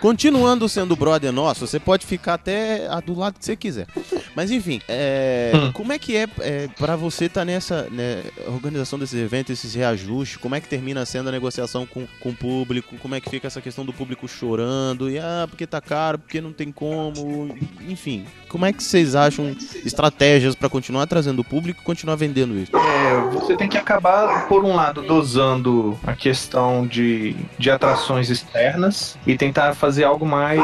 Continuando sendo brother nosso, você pode ficar até a do lado que você quiser. Mas enfim, é, Hum. como é que é, é para você estar nessa né, organização desses eventos, esses reajustes? Como é que termina sendo a negociação com, com o público? Como é que fica essa questão do público chorando? E ah, porque tá caro, porque não tem como. Enfim, como é que vocês acham estratégias para continuar trazendo o público e continuar vendendo isso? É, você tem que acabar, por um lado, dosando a questão de, de atrações externas e tentar fazer algo mais,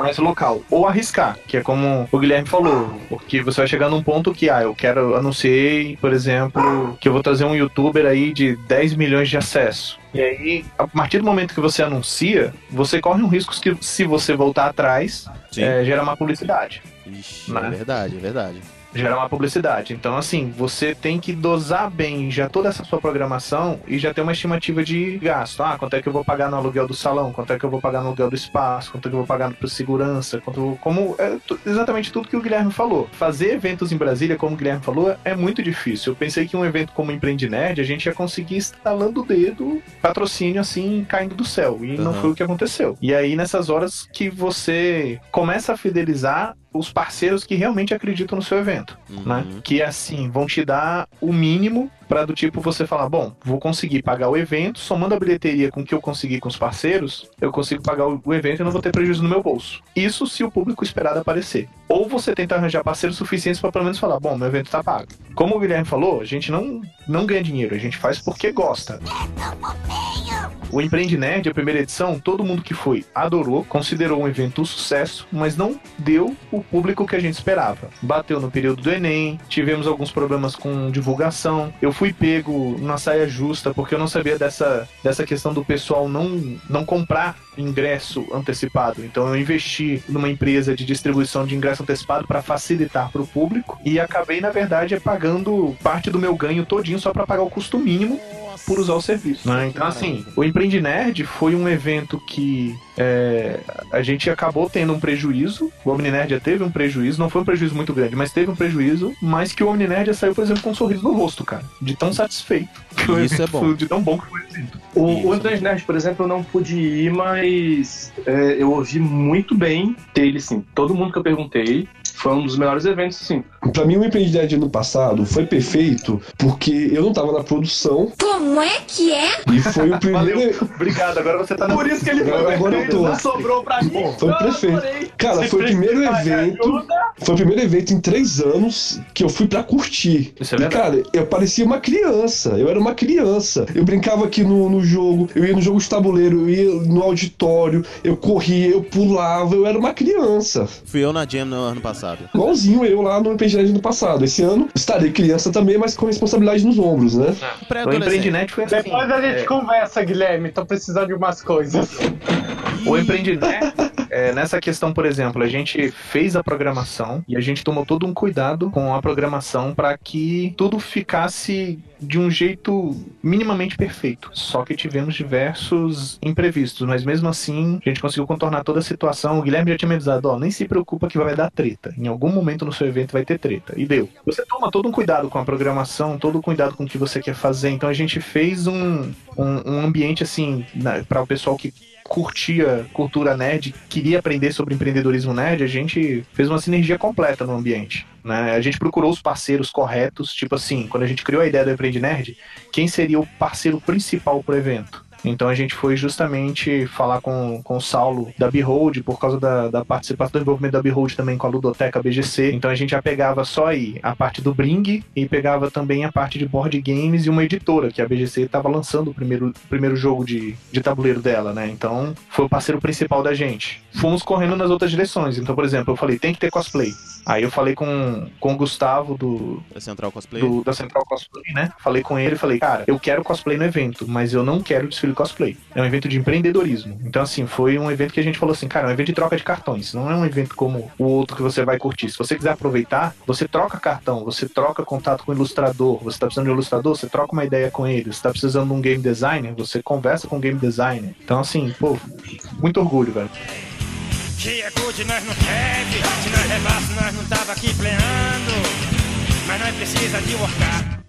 mais local. Ou arriscar, que é como o Guilherme falou, porque você vai chegar num ponto que, ah, eu quero, anunciei, por exemplo, que eu vou trazer um youtuber aí de 10 milhões de E aí, a partir do momento que você anuncia, você corre um risco que, se você voltar atrás, é, gera má publicidade. Ixi, Né? é verdade, é verdade. Gera uma publicidade. Então, assim, você tem que dosar bem já toda essa sua programação e já ter uma estimativa de gasto. Ah, quanto é que eu vou pagar no aluguel do salão? Quanto é que eu vou pagar no aluguel do espaço? Quanto é que eu vou pagar por segurança? Quanto, como é exatamente tudo que o Guilherme falou. Fazer eventos em Brasília, como o Guilherme falou, é muito difícil. Eu pensei que um evento como Empreende Nerd, a gente ia conseguir instalando o dedo, patrocínio assim, caindo do céu. E não Aham. foi o que aconteceu. E aí, nessas horas que você começa a fidelizar os parceiros que realmente acreditam no seu evento, né? Que assim vão te dar o mínimo para do tipo você falar, bom, vou conseguir pagar o evento, somando a bilheteria com o que eu consegui com os parceiros, eu consigo pagar o evento e não vou ter prejuízo no meu bolso. Isso se o público esperado aparecer. Ou você tenta arranjar parceiros suficientes para pelo menos falar, bom, meu evento tá pago. Como o Guilherme falou, a gente não não ganha dinheiro, a gente faz porque gosta. O Empreende Nerd, a primeira edição, todo mundo que foi adorou, considerou um evento um sucesso, mas não deu o público que a gente esperava. Bateu no período do Enem, tivemos alguns problemas com divulgação. Eu fui pego na saia justa porque eu não sabia dessa, dessa questão do pessoal não, não comprar ingresso antecipado. Então eu investi numa empresa de distribuição de ingresso antecipado para facilitar para o público e acabei, na verdade, pagando parte do meu ganho todinho só para pagar o custo mínimo por usar o serviço. Né? Então, assim, o Empreende Nerd foi um evento que é, a gente acabou tendo um prejuízo. O Omninerd já teve um prejuízo, não foi um prejuízo muito grande, mas teve um prejuízo, mas que o Omninerd já saiu, por exemplo, com um sorriso no rosto, cara. De tão satisfeito. que o Isso é evento bom. foi- De tão bom que foi o evento. O, o Andrés Nerd, por exemplo, eu não pude ir, mas é, eu ouvi muito bem dele, sim. Todo mundo que eu perguntei foi um dos melhores eventos, sim. Pra mim, o Empreendedade ano passado foi perfeito porque eu não tava na produção Como é que é? e foi o primeiro. Valeu, obrigado. Agora você tá na Por isso que ele foi Agora eu perfeito, tô. não sobrou pra mim. Foi Eu perfeito. Cara, Se foi o primeiro evento. ajuda, Foi o primeiro evento em três anos que eu fui pra curtir. Isso é e, cara, eu parecia uma criança. Eu era uma criança. Eu brincava aqui no, no jogo, eu ia no jogo de tabuleiro, eu ia no auditório, eu corria, eu pulava, eu era uma criança. Fui eu na Jam no ano passado. Igualzinho eu lá no RPG do passado. Esse ano estarei criança também, mas com responsabilidade nos ombros, né? O Pré-adolescente. Empreendinet foi assim. Depois a gente é, conversa, Guilherme. Tô precisando de umas coisas. O Empreendinet, é, nessa questão, por exemplo, a gente fez a programação e a gente tomou todo um cuidado com a programação para que tudo ficasse de um jeito minimamente perfeito. Só que tivemos diversos imprevistos, mas mesmo assim a gente conseguiu contornar toda a situação. O Guilherme já tinha me avisado, ó, nem se preocupa que vai dar treta. Em algum momento no seu evento vai ter treta. E deu. Você toma todo um cuidado com a programação, todo um cuidado com o que você quer fazer. Então a gente fez um, um, um ambiente assim para o pessoal que curtia cultura nerd, queria aprender sobre empreendedorismo nerd, a gente fez uma sinergia completa no ambiente. Né? A gente procurou os parceiros corretos, tipo assim, quando a gente criou a ideia do Empreende Nerd, quem seria o parceiro principal pro evento? Então a gente foi justamente falar com, com o Saulo da Behold, por causa da, da participação do envolvimento da Behold também com a Ludoteca BGC. Então a gente já pegava só aí a parte do Bring e pegava também a parte de board games e uma editora, que a BGC estava lançando o primeiro, primeiro jogo de, de tabuleiro dela, né? Então foi o parceiro principal da gente. Fomos correndo nas outras direções. Então, por exemplo, eu falei, tem que ter cosplay. Aí eu falei com, com o Gustavo do, Da Central Cosplay. do- da Central Cosplay, né? Falei com ele e falei, cara, eu quero cosplay no evento, mas eu não quero desfile cosplay. É um evento de empreendedorismo. Então, assim, foi um evento que a gente falou assim, cara, é um evento de troca de cartões. Não é um evento como o outro que você vai curtir. Se você quiser aproveitar, você troca cartão, você troca contato com o ilustrador. Você tá precisando de um ilustrador, você troca uma ideia com ele. Você tá precisando de um game designer, você conversa com o game designer. Então, assim, pô, muito orgulho, velho. Que é good nós não teve Se nós levasse nós não tava aqui pleando Mas nós precisa de workar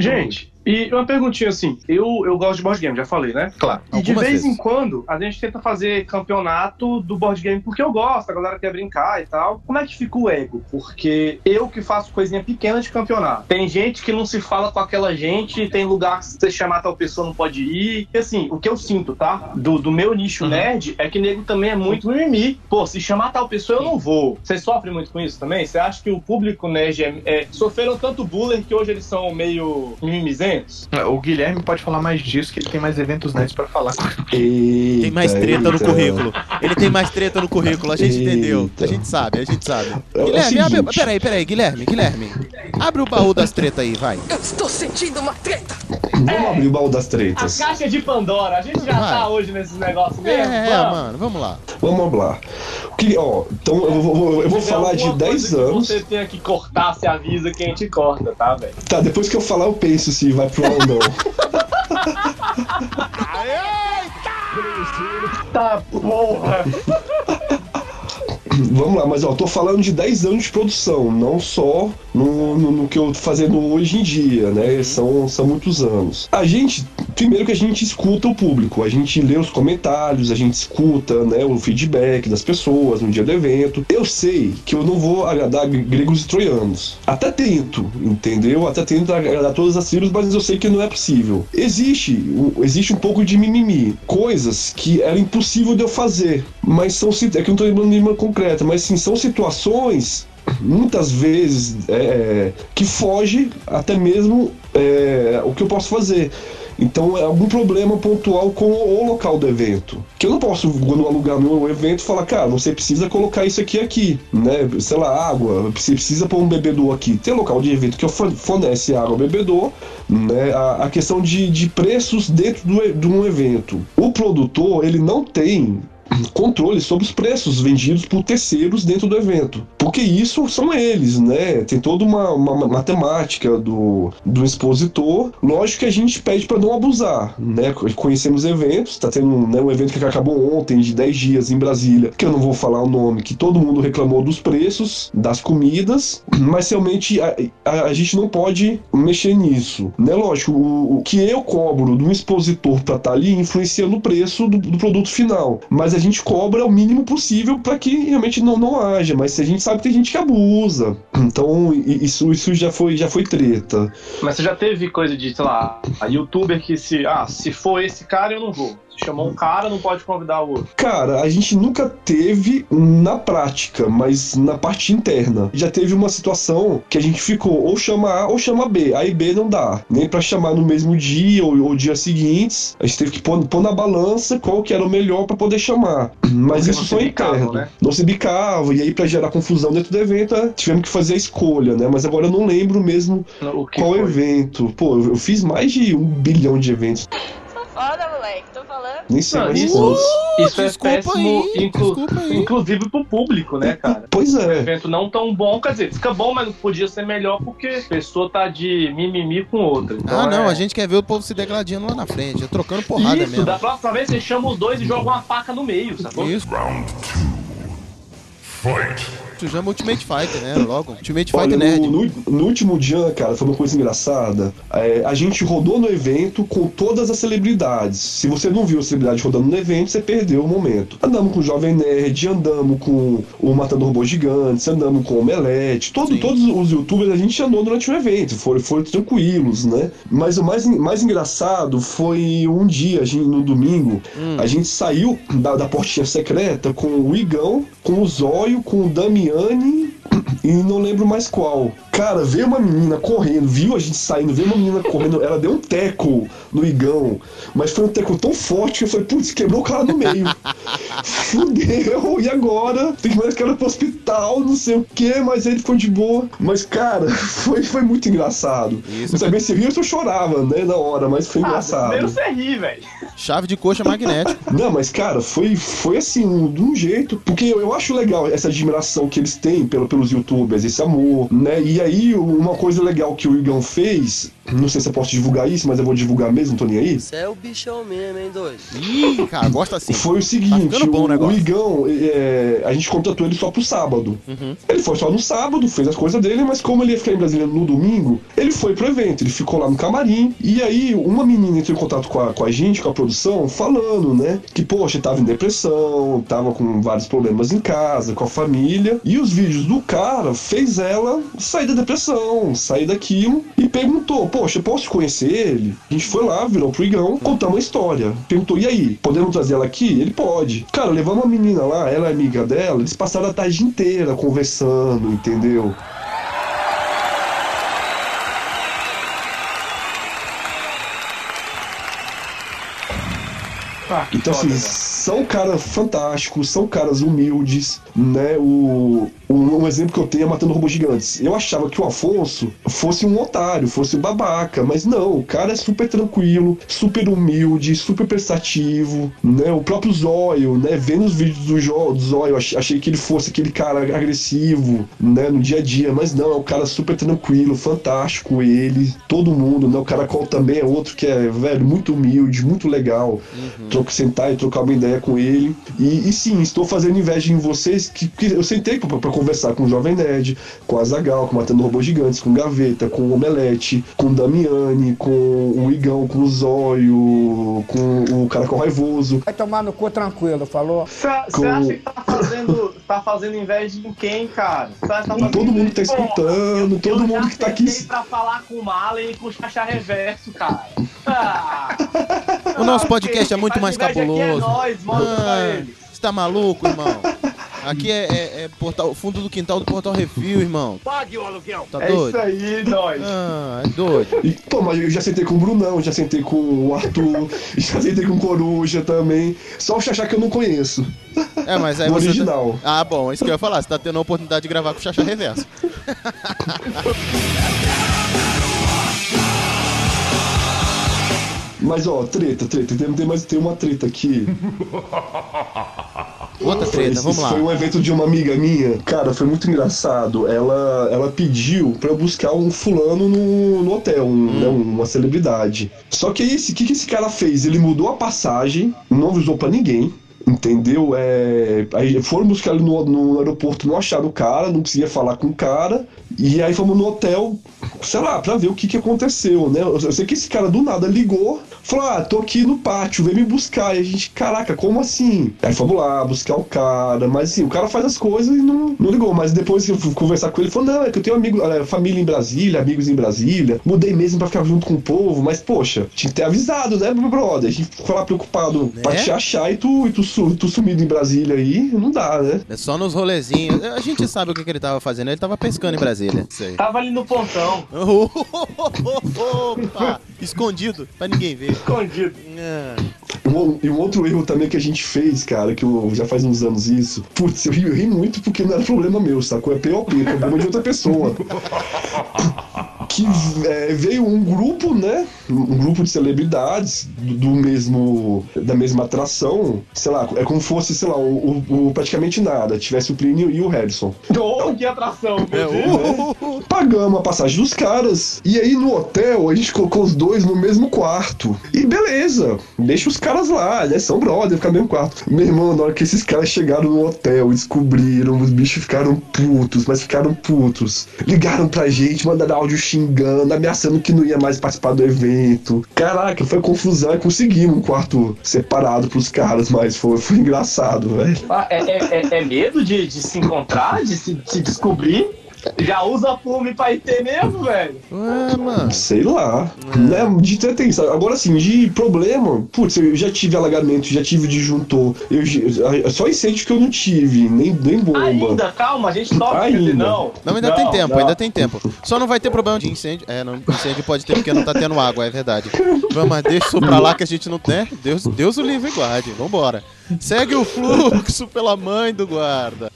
Gente, e uma perguntinha assim, eu, eu gosto de board game, já falei, né? Claro. E de vez vezes. em quando a gente tenta fazer campeonato do board game porque eu gosto, a galera quer brincar e tal. Como é que fica o ego? Porque eu que faço coisinha pequena de campeonato. Tem gente que não se fala com aquela gente, tem lugar que se você chamar tal pessoa não pode ir. E assim, o que eu sinto, tá? Do, do meu nicho nerd é que nego também é muito mimimi. Pô, se chamar tal pessoa eu não vou. Vocês sofrem muito com isso também? Você acha que o público nerd é, é- sofreram tanto bullying que hoje eles são meio mimizentos? O Guilherme pode falar mais disso, que ele tem mais eventos nerds pra falar. Eita, Tem mais treta no eita. currículo. Ele tem mais treta no currículo, a gente Eita. entendeu. A gente sabe, a gente sabe. É Guilherme, abre. Peraí, peraí, Guilherme, Guilherme. Abre o baú das tretas aí, vai. Eu estou sentindo uma treta. Vamos abrir o baú das A tretas. caixa de Pandora, a gente já Vai. tá hoje nesses negócios mesmo? É, Vamos. mano, vamos lá. Vamos lá. Que, ó, então eu vou, eu vou falar de alguma 10 coisa anos. Você tenha que cortar, se avisa que a gente corta, tá, velho? Tá, depois que eu falar, eu penso se vai pro não. Tá, porra! Vamos lá, mas ó, eu tô falando de 10 anos de produção, não só no, no, no que eu tô fazendo hoje em dia, né? São, são muitos anos. A gente, primeiro que a gente escuta o público, a gente lê os comentários, a gente escuta né, o feedback das pessoas no dia do evento. Eu sei que eu não vou agradar gregos e troianos. Até tento, entendeu? Até tento agradar todas as tribos, mas eu sei que não é possível. Existe, existe um pouco de mimimi. Coisas que era impossível de eu fazer. Mas são. É que eu não tô lembrando nenhuma concreta, mas sim, são situações. Muitas vezes é, que foge até mesmo é, o que eu posso fazer. Então é algum problema pontual com o local do evento. Que eu não posso, quando alugar meu evento, falar, cara, você precisa colocar isso aqui aqui, né? Sei lá, água, você precisa pôr um bebedor aqui. Tem local de evento que fornece água bebedor, né? A, a questão de, de preços dentro do, de um evento. O produtor, ele não tem controle sobre os preços vendidos por terceiros dentro do evento. Porque isso são eles, né? Tem toda uma, uma matemática do, do expositor. Lógico que a gente pede para não abusar, né? Conhecemos eventos, tá tendo né, um evento que acabou ontem, de 10 dias em Brasília, que eu não vou falar o nome, que todo mundo reclamou dos preços, das comidas, mas realmente a, a, a gente não pode mexer nisso, né? Lógico, o, o que eu cobro do expositor para estar tá ali influencia no preço do, do produto final, mas a gente cobra o mínimo possível para que realmente não, não haja, mas a gente sabe que tem gente que abusa. Então, isso, isso já, foi, já foi treta. Mas você já teve coisa de, sei lá, a youtuber que se. Ah, se for esse cara, eu não vou chamou um cara, não pode convidar o outro. Cara, a gente nunca teve na prática, mas na parte interna. Já teve uma situação que a gente ficou ou chama A ou chama B. A e B não dá. Nem para chamar no mesmo dia ou, ou dias seguintes. A gente teve que pôr, pôr na balança qual que era o melhor para poder chamar. Mas Porque isso só interno. Né? Não se bicava. E aí, para gerar confusão dentro do evento, é, tivemos que fazer a escolha, né? Mas agora eu não lembro mesmo qual foi? evento. Pô, eu fiz mais de um bilhão de eventos foda, moleque. Sei não, isso, uh, isso é péssimo, aí, inclu inclusive pro público, né, cara? Pois é. Um evento não tão bom, quer dizer, fica bom, mas não podia ser melhor porque a pessoa tá de mimimi com outra. Então ah, não, é... a gente quer ver o povo se degradando lá na frente, trocando porrada isso, mesmo. da próxima vez você chama os dois e joga uma faca no meio, sacou? Isso. Round two. Fight tu chama Ultimate Fighter, né? Logo. Ultimate Fighter Nerd. No, no, no, último dia, cara, foi uma coisa engraçada. É, a gente rodou no evento com todas as celebridades. Se você não viu a celebridade rodando no evento, você perdeu o momento. Andamos com o Jovem Nerd, andamos com o Matador Robô Gigantes, andamos com o Omelete. Todo, todos os youtubers a gente andou durante o evento. Foram, foram tranquilos, né? Mas o mais, mais engraçado foi um dia, a gente, no domingo, hum. a gente saiu da, da portinha secreta com o Igão, com o Zóio, com o Damião Damiani e não lembro mais qual. Cara, veio uma menina correndo, viu a gente saindo, veio uma menina correndo, ela deu um teco no igão, mas foi um teco tão forte que eu falei, putz, quebrou o cara no meio. Fudeu, e agora? Tem que mandar esse cara pro hospital, não sei o que, mas ele foi de boa. Mas, cara, foi, foi muito engraçado. Isso. Não sabia se ria ou se eu chorava, né, na hora, mas foi ah, engraçado. Primeiro você ri, velho. Chave de coxa magnética. Não, mas, cara, foi, foi assim, de um jeito, porque eu, eu acho legal essa admiração que eles têm pelo, pelos youtubers, esse amor, né, e aí uma coisa legal que o Igão fez não sei se eu posso divulgar isso, mas eu vou divulgar mesmo, não tô nem aí. Você é o bichão mesmo, hein, dois? Ih, cara, gosta assim. Foi o seguinte, tá bom o, o Igão, é, a gente contratou ele só pro sábado. Uhum. Ele foi só no sábado, fez as coisas dele, mas como ele ia ficar em Brasília no domingo, ele foi pro evento, ele ficou lá no camarim. E aí, uma menina entrou em contato com a, com a gente, com a produção, falando, né, que, poxa, tava em depressão, tava com vários problemas em casa, com a família. E os vídeos do cara fez ela sair da depressão, sair daquilo e perguntou, pô, poxa, eu posso conhecer ele? A gente foi lá, virou pro Igão, contamos uma história. Perguntou, e aí, podemos trazer ela aqui? Ele pode. Cara, levamos uma menina lá, ela é amiga dela, eles passaram a tarde inteira conversando, entendeu? Ah, então, assim, são caras fantásticos, são caras humildes, né? O, um, um, exemplo que eu tenho é Matando Robôs Gigantes. Eu achava que o Afonso fosse um otário, fosse um babaca, mas não, o cara é super tranquilo, super humilde, super prestativo, né? O próprio Zóio, né? Vendo os vídeos do, jo, do Zóio, achei que ele fosse aquele cara agressivo, né? No dia a dia, mas não, é um cara super tranquilo, fantástico ele, todo mundo, né? O Caracol também é outro que é, velho, muito humilde, muito legal. Uhum. Troco sentar e trocar uma ideia com ele. E, e sim, estou fazendo inveja em vocês, que, que eu sentei pra, pra conversar com o Jovem Nerd, com a Zagal, com Matando Robôs Gigantes, com Gaveta, com o Omelete, com o Damiani, com o Igão, com o Zóio, com o Caracol Raivoso. Vai tomar no cu tranquilo, falou? Você com... acha que tá fazendo, tá fazendo inveja em quem, cara? Tá todo mundo que tá escutando, eu, todo eu mundo que tá aqui. pra falar com o Malen e com o Chacha Reverso, cara. Ah. O nosso podcast é muito mais cabuloso. É nóis, ah, Você tá maluco, irmão? Aqui é, é- é portal, fundo do quintal do Portal Refil, irmão. Pague o aluguel. Tá é doido? isso aí, nós. Ah, é doido. E, pô, mas eu já sentei com o Brunão, já sentei com o Arthur, já sentei com o Coruja também. Só o Xaxá que eu não conheço. É, mas aí No você. original. Ah, bom, isso que eu ia falar. Você tá tendo a oportunidade de gravar com o Xaxá Reverso. Mas ó, treta, treta, tem, tem, mais, tem uma treta aqui. Outra treta, Esse- vamos lá. Foi um evento de uma amiga minha. Cara, foi muito engraçado. Ela, ela pediu pra eu buscar um fulano no, no hotel, um, Hum. né, uma celebridade. Só que aí, o que, que esse cara fez? Ele mudou a passagem, não avisou pra ninguém. Entendeu? É, aí foram buscar ele no, no aeroporto, não acharam o cara, não conseguia falar com o cara. E aí fomos no hotel, sei lá, pra ver o que, que aconteceu, né? Eu eu sei que esse cara do nada ligou, falou: Ah, tô aqui no pátio, vem me buscar. E a gente, caraca, como assim? Aí fomos lá buscar o cara, mas assim, o cara faz as coisas e não, não ligou. Mas depois que eu fui conversar com ele, ele falou: Não, é que eu tenho amigo, família em Brasília, amigos em Brasília, mudei mesmo pra ficar junto com o povo, mas poxa, tinha que ter avisado, né, meu brother? A gente ficou lá preocupado pra te achar e tu, e tu, su- tu sumido em Brasília aí, não dá, né? É só nos rolezinhos. A gente sabe o que, que ele tava fazendo. Ele tava pescando em Brasília. Aí. Tava ali no pontão. Opa! Escondido, pra ninguém ver. Escondido. Um- e um outro erro também que a gente fez, cara, que eu, já faz uns anos isso. Putz, eu ri, eu ri muito porque não era problema meu, sacou? É POP, é problema de outra pessoa. Que é, veio um grupo, né? Um grupo de celebridades do, do mesmo. da mesma atração. Sei lá, é como fosse, sei lá, o, o- o praticamente nada. Tivesse o Plínio e o Harrison. Oh, que atração, É, meu Deus. uh, Pagamos a passagem dos caras. E aí no hotel a gente colocou os dois no mesmo quarto. E beleza, deixa os caras lá, né? São brother, ficar no mesmo quarto. Meu irmão, na hora que esses caras chegaram no hotel e descobriram, os bichos ficaram putos, mas ficaram putos. Ligaram pra gente, mandaram áudio xingando, ameaçando que não ia mais participar do evento. Caraca, foi confusão e conseguimos um quarto separado pros caras, mas foi, foi engraçado, velho. Ah, é, é- é- é medo de, de se encontrar, de se, de descobrir? Já usa fume pra ter mesmo, velho? Ué, mano. Sei lá. Né? De ter sabe? Agora assim, de problema, putz, eu já tive alagamento, já tive disjuntor. Eu, só incêndio que eu não tive, nem, nem bomba. Ainda, calma, a gente toca, Ainda. não. Não, ainda tem tempo, ainda tem tempo. Só não vai ter problema de incêndio. É, não, incêndio pode ter porque não tá tendo água, é verdade. Vamos, deixa isso pra lá que a gente não tem. Deus, Deus o livre e guarde. Vambora. Segue o fluxo pela mãe do guarda.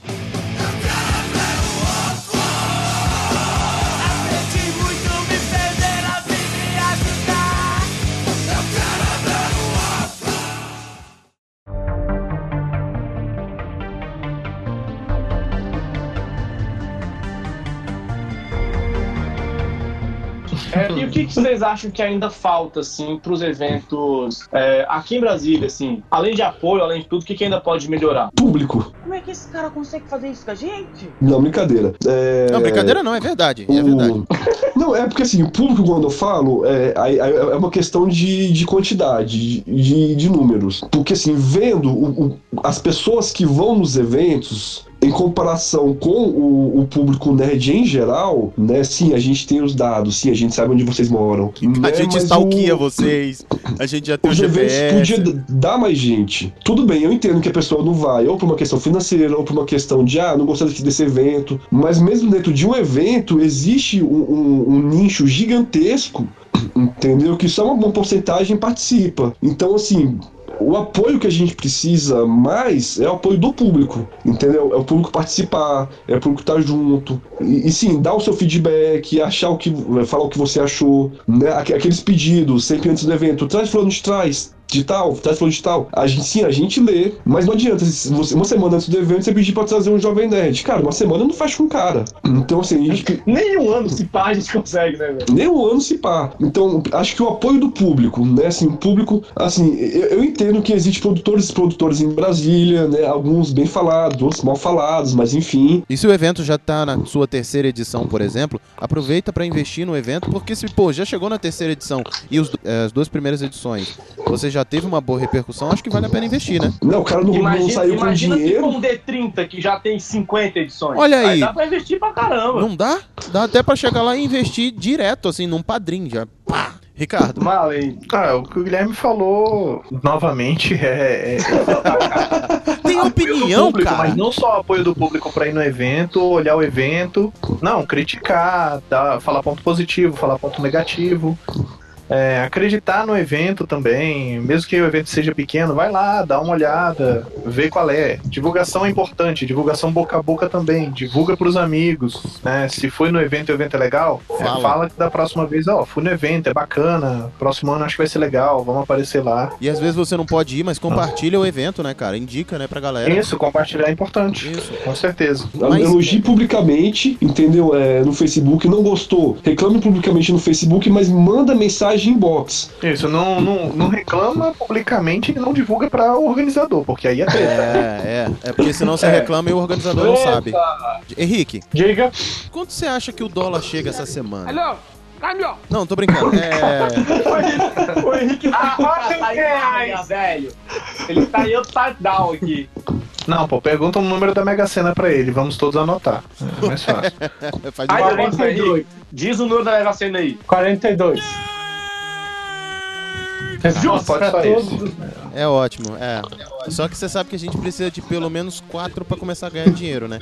E o que, que vocês acham que ainda falta, assim, pros eventos é, aqui em Brasília, assim? Além de apoio, além de tudo, o que, que ainda pode melhorar? Público. Como é que esse cara consegue fazer isso com a gente? Não, brincadeira. É... Não, brincadeira não, é verdade. É o- verdade. Não, é porque assim, o público, quando eu falo, é, é uma questão de, de quantidade, de, de números. Porque assim, vendo o- o- as pessoas que vão nos eventos. Em comparação com o, o público nerd em geral, né? Sim, a gente tem os dados, sim, a gente sabe onde vocês moram. A né, gente mas stalkeia o- vocês. A gente já tem o os eventos GPS. podia dar mais gente. Tudo bem, eu entendo que a pessoa não vai, ou por uma questão financeira, ou por uma questão de, ah, não gostei desse- evento. Mas mesmo dentro de um evento, existe um, um- um nicho gigantesco, entendeu? Que só uma boa porcentagem participa. Então, assim. O apoio que a gente precisa mais é o apoio do público, entendeu? É o público participar, é o público estar junto. E, e sim, dar o seu feedback, achar o que. falar o que você achou, né? Aqu- Aqueles pedidos, sempre antes do evento, traz fulano de trás. De tal, traz fulano de tal. A gente, sim, a gente lê, mas não adianta. você- Uma semana antes do evento, você pedir pra trazer um jovem nerd. Cara, uma semana não fecha com o cara. Então, assim, a gente, Nem um ano se pá a gente consegue, né, velho? nem um ano se pá. Então, acho que o apoio do público, né? Assim, o público, assim, eu, eu entendo que existe produtores e produtores em Brasília, né? Alguns bem falados, outros mal falados, mas enfim. E se o evento já tá na sua terceira edição, por exemplo, aproveita pra investir no evento, porque se, pô, já chegou na terceira edição e os- eh, as duas primeiras edições, você já teve uma boa repercussão, acho que vale a pena investir, né? Não, o cara não, não saiu com imagina se dinheiro. for um D30 que já tem 50 edições. Olha aí. dá pra investir pra caramba. Não dá? Dá até pra chegar lá e investir direto, assim, num padrinho já. Pá! Ricardo. Ah, o que o Guilherme falou novamente é. é- Tem opinião, público, cara. Mas não só apoio do público pra ir no evento, olhar o evento. Não, criticar, dar, falar ponto positivo, falar ponto negativo. É, acreditar no evento também, mesmo que o evento seja pequeno, vai lá, dá uma olhada, vê qual é. Divulgação é importante, divulgação boca a boca também, divulga pros amigos, né? Se foi no evento e o evento é legal, é, Fala. fala que da próxima vez, ó, fui no evento, é bacana, próximo ano acho que vai ser legal, vamos aparecer lá. E às vezes você não pode ir, mas compartilha o evento, né, cara? Indica, né, pra galera. Isso, compartilhar é importante. Isso. Com certeza. Elogie publicamente, entendeu? É, no Facebook, não gostou, reclame publicamente no Facebook, mas manda mensagem inbox. Isso, não, não, não reclama publicamente e não divulga pra organizador, porque aí é treta. É, é. É porque senão você É. reclama e o organizador não sabe. Henrique, Diga. quanto você acha que o dólar chega essa semana? Alô. Não, tô brincando. É. O Henrique tá Arrocha tá os aí, reais. velho. Ele tá em upside down aqui. Não, pô, pergunta o número da Mega Sena pra ele, vamos todos anotar. É mais fácil. Faz Aí, aí. Henrique, diz o número da Mega Sena aí. 42. Justo pode pra só todos. isso. É ótimo, é. Só que você sabe que a gente precisa de pelo menos quatro pra começar a ganhar dinheiro, né?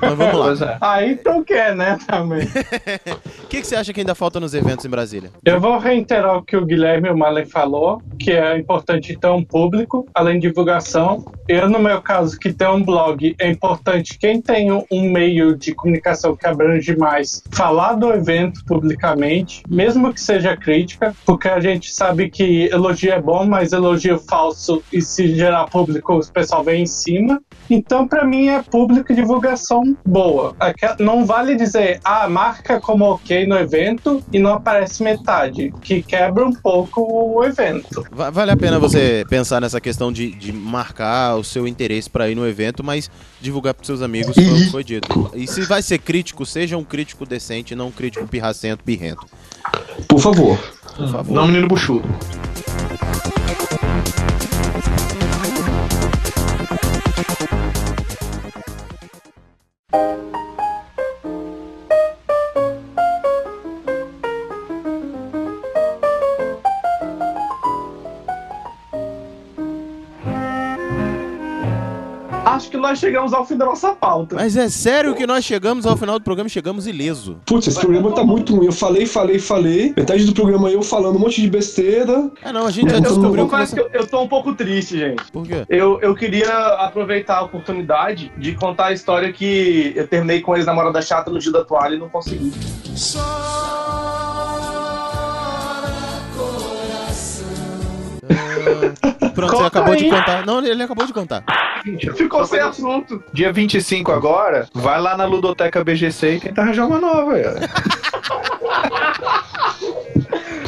Mas vamos lá. É. Aí tu quer, né, também. O que, que você acha que ainda falta nos eventos em Brasília? Eu vou reiterar o que o Guilherme e o Malen falou, que é importante ter um público, além de divulgação. Eu, no meu caso, que tenho um blog, é importante quem tem um- um meio de comunicação que abrange mais, falar do evento publicamente, mesmo que seja crítica, porque a gente sabe que elogio é bom, mas elogio falso, e se gerar público, o pessoal vem em cima. Então, pra mim, é público e divulgação boa. Aquela- Não vale dizer, ah, marca como ok no evento e não aparece metade, que quebra um pouco o evento. Va- Vale a pena você pensar nessa questão de, de marcar o seu interesse pra ir no evento, mas divulgar pros seus amigos foi o que foi dito. E se vai ser crítico, seja um crítico decente, não um crítico pirracento, birrento. Por favor. Por favor. Não, menino buchudo. Thank you. Acho que nós chegamos ao fim da nossa pauta. Mas é sério que nós chegamos ao final do programa e chegamos ileso. Putz, esse programa tá muito ruim. Eu falei, falei, falei. Metade do programa eu falando um monte de besteira. Ah, não, a gente já descobriu você... que eu, eu tô um pouco triste, gente. Por quê? Eu, eu queria aproveitar a oportunidade de contar a história que eu terminei com a ex-namorada chata no dia da toalha e não consegui. Pronto, Conta você acabou de aí. contar. Não, ele acabou de contar. Ficou sem assunto. Dia 25 agora, vai lá na Ludoteca BGC e tenta arranjar uma nova.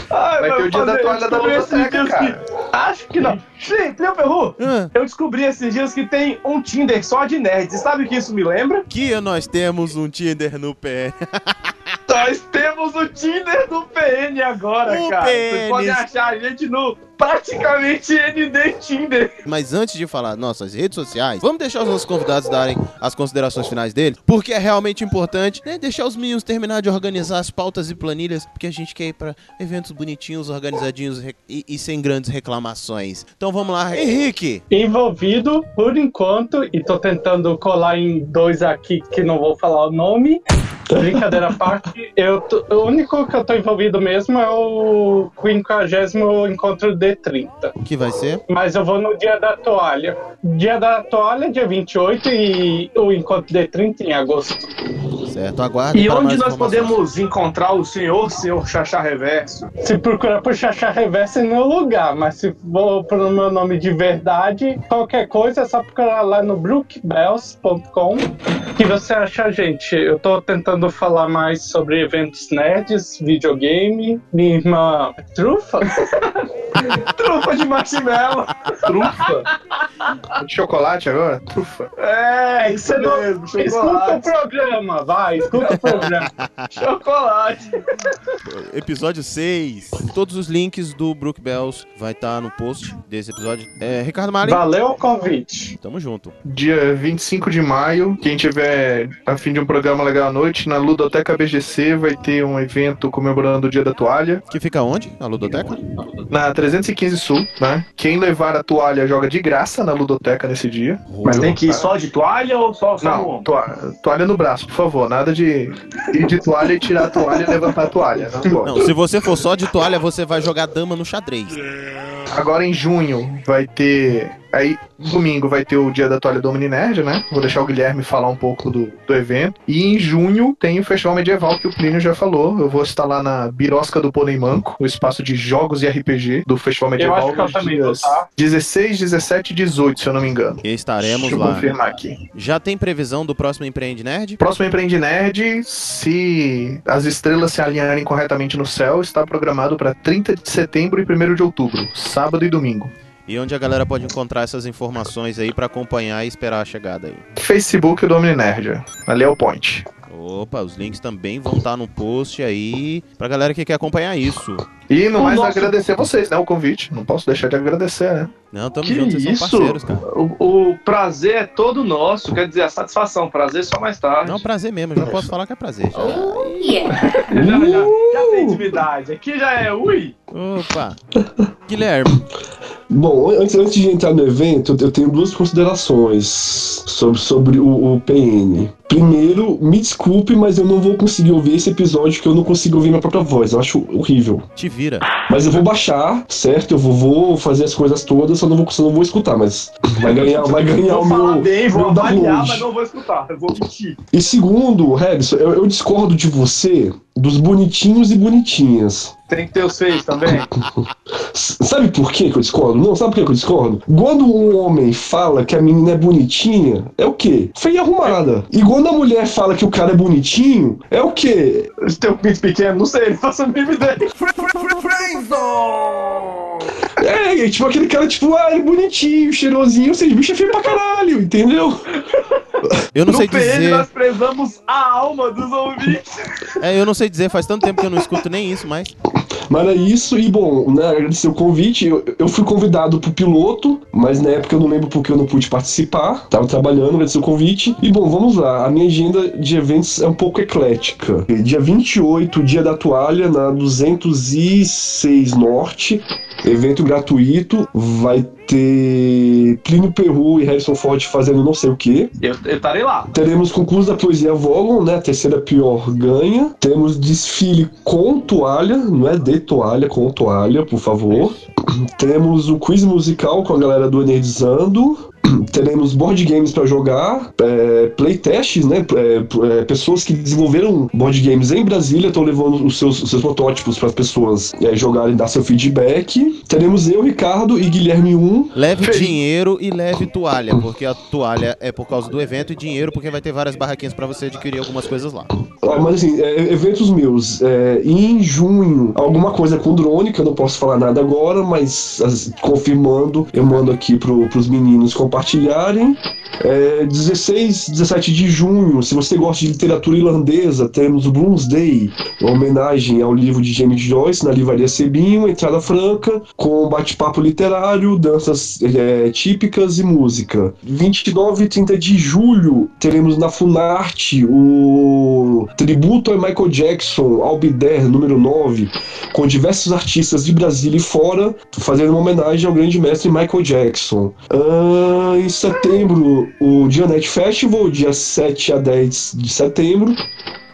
Ai, Vai ter o dia da toalha da ludoteca, cara. que- Acho que não. Gente, meu perru, Ah. eu descobri esses dias que tem um Tinder só de nerds. Sabe o que isso me lembra? Que nós temos um Tinder no pé. Nós temos o Tinder do PN agora, O cara. Vocês PN. podem achar a gente no praticamente ND Tinder. Mas antes de falar nossas redes sociais, vamos deixar os nossos convidados darem as considerações finais deles, porque é realmente importante né, deixar os meninos terminar de organizar as pautas e planilhas, porque a gente quer ir pra eventos bonitinhos, organizadinhos e, e sem grandes reclamações. Então vamos lá, Henrique. Envolvido, por enquanto, e tô tentando colar em dois aqui que não vou falar o nome. Brincadeira à parte, eu tô- o único que eu tô envolvido mesmo é o 50 encontro D30. Que vai ser? Mas eu vou no dia da toalha. Dia da toalha, dia 28, e o encontro D30 em agosto. Certo, aguarde. E para onde mais nós podemos encontrar o senhor, senhor Xaxá Reverso? Se procurar por Xaxá Reverso é no lugar, mas se for pelo meu nome de verdade, qualquer coisa é só procurar lá no brookbells.com que você acha a gente. Eu tô tentando falar mais sobre eventos nerds, videogame, minha irmã trufa? Trufa de marshmallow. trufa? De chocolate agora? Trufa. É, isso é mesmo, Escuta o programa, vai, escuta o programa. chocolate. Episódio 6. Todos os links do Brook Bells vai estar no post desse episódio. É, Ricardo Mari. Valeu o convite. Tamo junto. Dia 25 de maio, quem tiver a fim de um programa legal à noite, na Ludoteca BGC vai ter um evento comemorando o Dia da Toalha. Que fica onde? Na Ludoteca? Na 315 Sul, né? Quem levar a toalha joga de graça na Ludoteca nesse dia. Mas tem que ir só de toalha ou só, só no Não, ombro? toalha, toalha no braço, por favor. Nada de ir de toalha e tirar a toalha e levantar a toalha. Não. Não, se você for só de toalha, você vai jogar dama no xadrez. Agora em junho vai ter. Aí, domingo vai ter o dia da toalha do Nerd, né? Vou deixar o Guilherme falar um pouco do, do evento. E em junho tem o Festival Medieval que o Plínio já falou. Eu vou estar lá na Birosca do Pônei Manco, o espaço de jogos e RPG do Festival Eu Medieval. acho que eu também vou, tá? 16, 17 e 18, se eu não me engano. E estaremos Deixa eu lá. confirmar aqui. Já tem previsão do próximo Empreende Nerd? Próximo Empreende Nerd, se as estrelas se alinharem corretamente no céu, está programado para 30 de setembro e 1 de outubro, sábado e domingo. E onde a galera pode encontrar essas informações aí pra acompanhar e esperar a chegada aí? Facebook do Omninerd, ali é o point. Opa, os links também vão estar no post aí pra galera que quer acompanhar isso. E no O mais nosso- agradecer vocês, né? O convite. Não posso deixar de agradecer, né? Não, tamo Que junto, vocês isso? são parceiros, cara. O, o prazer é todo nosso, quer dizer, a satisfação. Prazer só mais tarde. Não, prazer mesmo, já posso falar que é prazer. Já. Já, já, já tem intimidade. Aqui já é ui. Opa! Guilherme, Bom, antes, antes de entrar no evento, eu tenho duas considerações sobre, sobre o, o PN. Primeiro, me desculpe, mas eu não vou conseguir ouvir esse episódio que eu não consigo ouvir minha própria voz. Eu acho horrível. te vira. Mas eu vou baixar, certo? Eu vou, vou fazer as coisas todas, só não vou, só não vou escutar, mas vai ganhar, vai ganhar Vou o falar meu, bem, vou meu avaliar, download. mas não vou escutar. Eu vou mentir. E segundo, Regson, eu, eu discordo de você dos bonitinhos e bonitinhas. Tem que ter os feios também. Sabe por que que eu discordo? Não, sabe por que que eu discordo? Quando um homem fala que a menina é bonitinha, é o quê? Feia arrumada. E quando a mulher fala que o cara é bonitinho, é o quê? Tem um pinto pequeno, não sei, não faço a mínima ideia. É, é tipo aquele cara, tipo, ah, ele é bonitinho, cheirosinho, ou seja, bicho é feio pra caralho, entendeu? Eu não no sei PN dizer. nós prezamos a alma dos ouvintes. É, eu não sei dizer, faz tanto tempo que eu não escuto nem isso mais. Mas é isso, e bom, né, agradecer o convite. Eu, eu fui convidado pro piloto, mas na época eu não lembro porque eu não pude participar. Tava trabalhando, agradecer o convite. E bom, vamos lá. A minha agenda de eventos é um pouco eclética. Dia 28, dia da toalha, na 206 Norte. Evento gratuito. Vai ter Plínio Perru e Harrison Ford fazendo não sei o que. Eu estarei lá. Teremos concurso da poesia Vogon, né? Terceira pior ganha. Temos desfile com toalha, não é de toalha, com toalha, por favor. Temos o quiz musical com a galera do Energizando. Teremos board games para jogar, é, playtests, né? É, é, pessoas que desenvolveram board games em Brasília estão levando os seus, os seus protótipos para as pessoas é, jogarem, dar seu feedback. Teremos eu, Ricardo e Guilherme 1. Leve Feliz. dinheiro e leve toalha, porque a toalha é por causa do evento e dinheiro porque vai ter várias barraquinhas pra você adquirir algumas coisas lá. Ah, Mas assim, é, eventos meus. É, em junho, alguma coisa com drone, que eu não posso falar nada agora, mas as- confirmando, eu mando aqui pro, pros meninos compartilharem. É, 16, 17 de junho, se você gosta de literatura irlandesa, temos o Bloomsday, uma homenagem ao livro de James Joyce na Livraria Sebinho, entrada franca, com bate-papo literário, danças é, típicas e música. 29 e 30 de julho, teremos na Funarte o tributo a Michael Jackson, Albider, número 9, com diversos artistas de Brasília e fora, fazendo uma homenagem ao grande mestre Michael Jackson. Ah, em setembro, o Dianet Festival, dia 7 a 10 de setembro.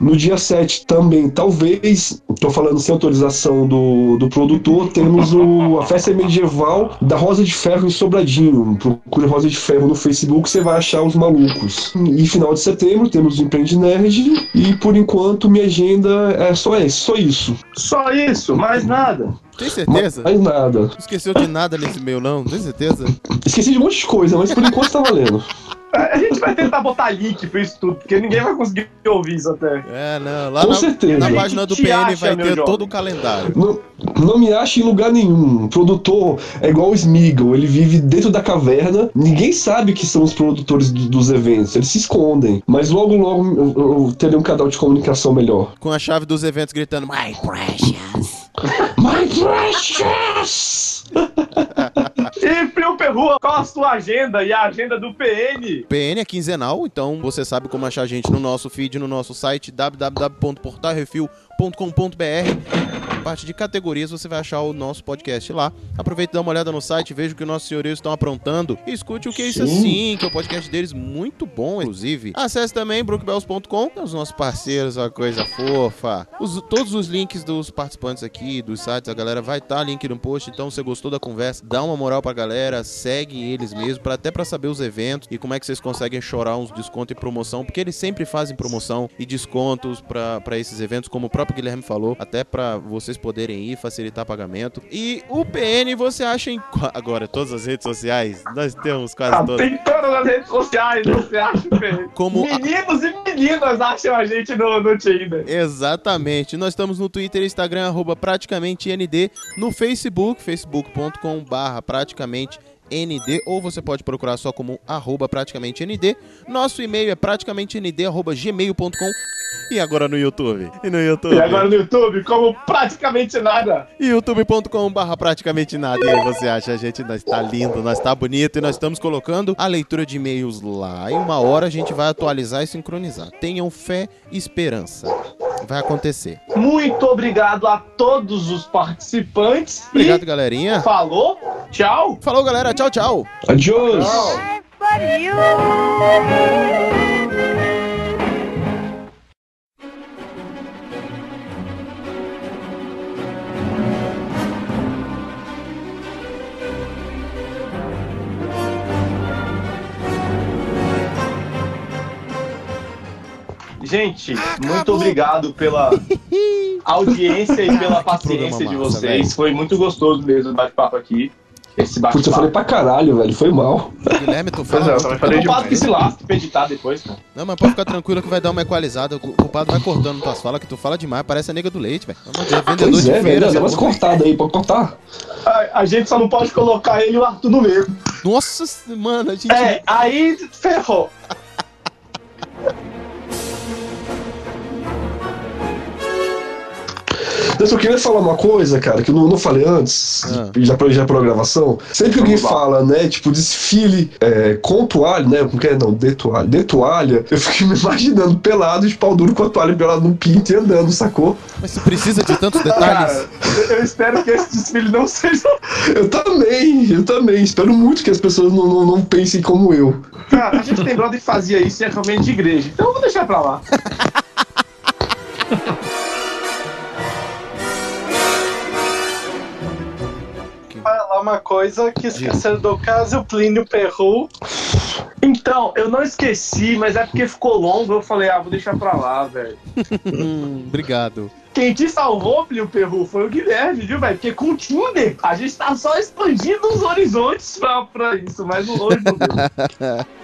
No dia 7 também, talvez, tô falando sem autorização do, do produtor, temos o, a festa medieval da Rosa de Ferro em Sobradinho. Procure Rosa de Ferro no Facebook, você vai achar os malucos. E final de setembro temos o Empreende Nerd. E por enquanto minha agenda é só esse, só isso. Só isso, mais nada. Tem certeza? Mais nada. Não esqueceu de nada nesse meio, não? Tem certeza? Esqueci de um monte de coisa, mas por enquanto tá valendo. A gente vai tentar botar link pra isso tudo, porque ninguém vai conseguir ouvir isso até. É, não. Lá Com na, certeza. na página do PN acha, vai ter jovem? todo o calendário. Não, não me acha em lugar nenhum. O produtor é igual o Smeagol, ele vive dentro da caverna. Ninguém sabe que são os produtores do- dos eventos, eles se escondem. Mas logo, logo eu, eu terei um canal de comunicação melhor. Com a chave dos eventos gritando My Precious. My precious! E Frio Perrua, qual a sua agenda e a agenda do PN? PN é quinzenal, então você sabe como achar a gente no nosso feed, no nosso site Na parte de categorias você vai achar o nosso podcast lá. Aproveite e dá uma olhada no site, veja o que os nossos senhorios estão aprontando e escute o que é isso Sim. assim, que é o podcast deles muito bom, inclusive. Acesse também brookbells.com, os nossos parceiros, uma coisa fofa. Os- todos os links dos participantes aqui, dos sites, a galera vai estar link no post, então se você gostou da conversa, dá uma moral pra galera, segue eles mesmo, pra, até pra saber os eventos e como é que vocês conseguem chorar uns descontos e promoção, porque eles sempre fazem promoção e descontos pra pra esses eventos, como o próprio Guilherme falou, até pra vocês poderem ir, facilitar pagamento. E o PN você acha em agora todas as redes sociais, nós temos quase Ah, todas. tem todas as redes sociais, você acha, PN? Como a- Meninos e meninas acham a gente no, no Tinder. Exatamente. Nós estamos no Twitter e Instagram, arroba praticamente ND, no Facebook, facebook.com barra praticamente ND, ou você pode procurar só como arroba praticamente ND. Nosso e-mail é praticamente ND, arroba gmail.com. E agora no YouTube? E no YouTube? E agora no YouTube, como praticamente nada. youtube.com barra praticamente nada. E aí você acha, a gente nós tá lindo, nós tá bonito e nós estamos colocando a leitura de e-mails lá. Em uma hora a gente vai atualizar e sincronizar. Tenham fé e esperança. Vai acontecer. Muito obrigado a todos os participantes. Obrigado, e galerinha. falou, tchau. Falou, galera. Tchau, tchau. Adiós! Gente, muito obrigado pela audiência e pela paciência de massa, vocês. velho. Foi muito gostoso mesmo o bate-papo aqui. Esse Putz, eu falei pra caralho, velho. Foi mal. Guilherme, tu Pois fala. é, eu falei culpado que se lasque pra editar depois, cara. Não, mas pode ficar tranquilo que vai dar uma equalizada. O culpado vai cortando tuas falas, que tu fala demais. Parece a nega do leite, velho. Vendedor Pois de é, feira. Dá umas cortadas aí, pode cortar. A, a gente só não pode colocar ele e o Arthur no meio. Nossa, mano, a gente. É, aí ferrou. Eu só queria falar uma coisa, cara, que eu não, não falei antes, Ah. já pra já pra gravação. Sempre que alguém fala, né, tipo, desfile é, com toalha, né, como que é? Não, de toalha. De toalha, eu fiquei me imaginando pelado, de pau duro com a toalha pelado no pinto e andando, sacou? Mas você precisa de tantos detalhes. Cara, eu- eu espero que esse desfile não seja. Eu também, eu também. Espero muito que as pessoas não, não, não pensem como eu. Cara, a gente tem brother que fazia isso em acampamento de igreja, então eu vou deixar pra lá. uma coisa que esqueceram do caso, o Plínio Perru. Então, eu não esqueci, mas é porque ficou longo, eu falei, ah, vou deixar pra lá, velho. Hum, obrigado. Quem te salvou, Plio Perru, foi o Guilherme, viu, velho? Porque com o Tinder, a gente tá só expandindo os horizontes pra, pra isso, mas o longe não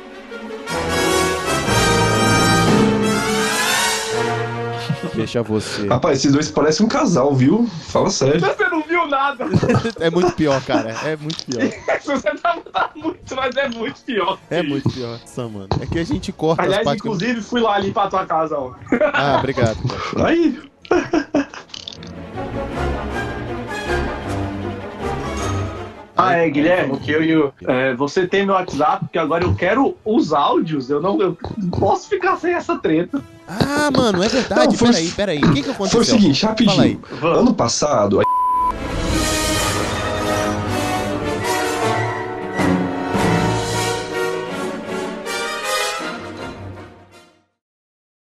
Deixa você. Rapaz, esses dois parecem um casal, viu? Fala sério. Você não viu nada. É muito pior, cara. É muito pior. Você tá, tá muito, mas é muito pior. É muito pior. Nossa, mano. É que a gente corta Aliás, as partes. que- inclusive, fui lá limpar a tua casa, ó. Ah, obrigado. cara. Aí. Ah, é, Guilherme? O que eu e o. É, você tem meu WhatsApp, porque agora eu quero os áudios. Eu não, eu posso ficar sem essa treta. Ah, mano, é verdade. Não, foi- Peraí, peraí. O que que aconteceu? Foi o seguinte, rapidinho. Ano passado,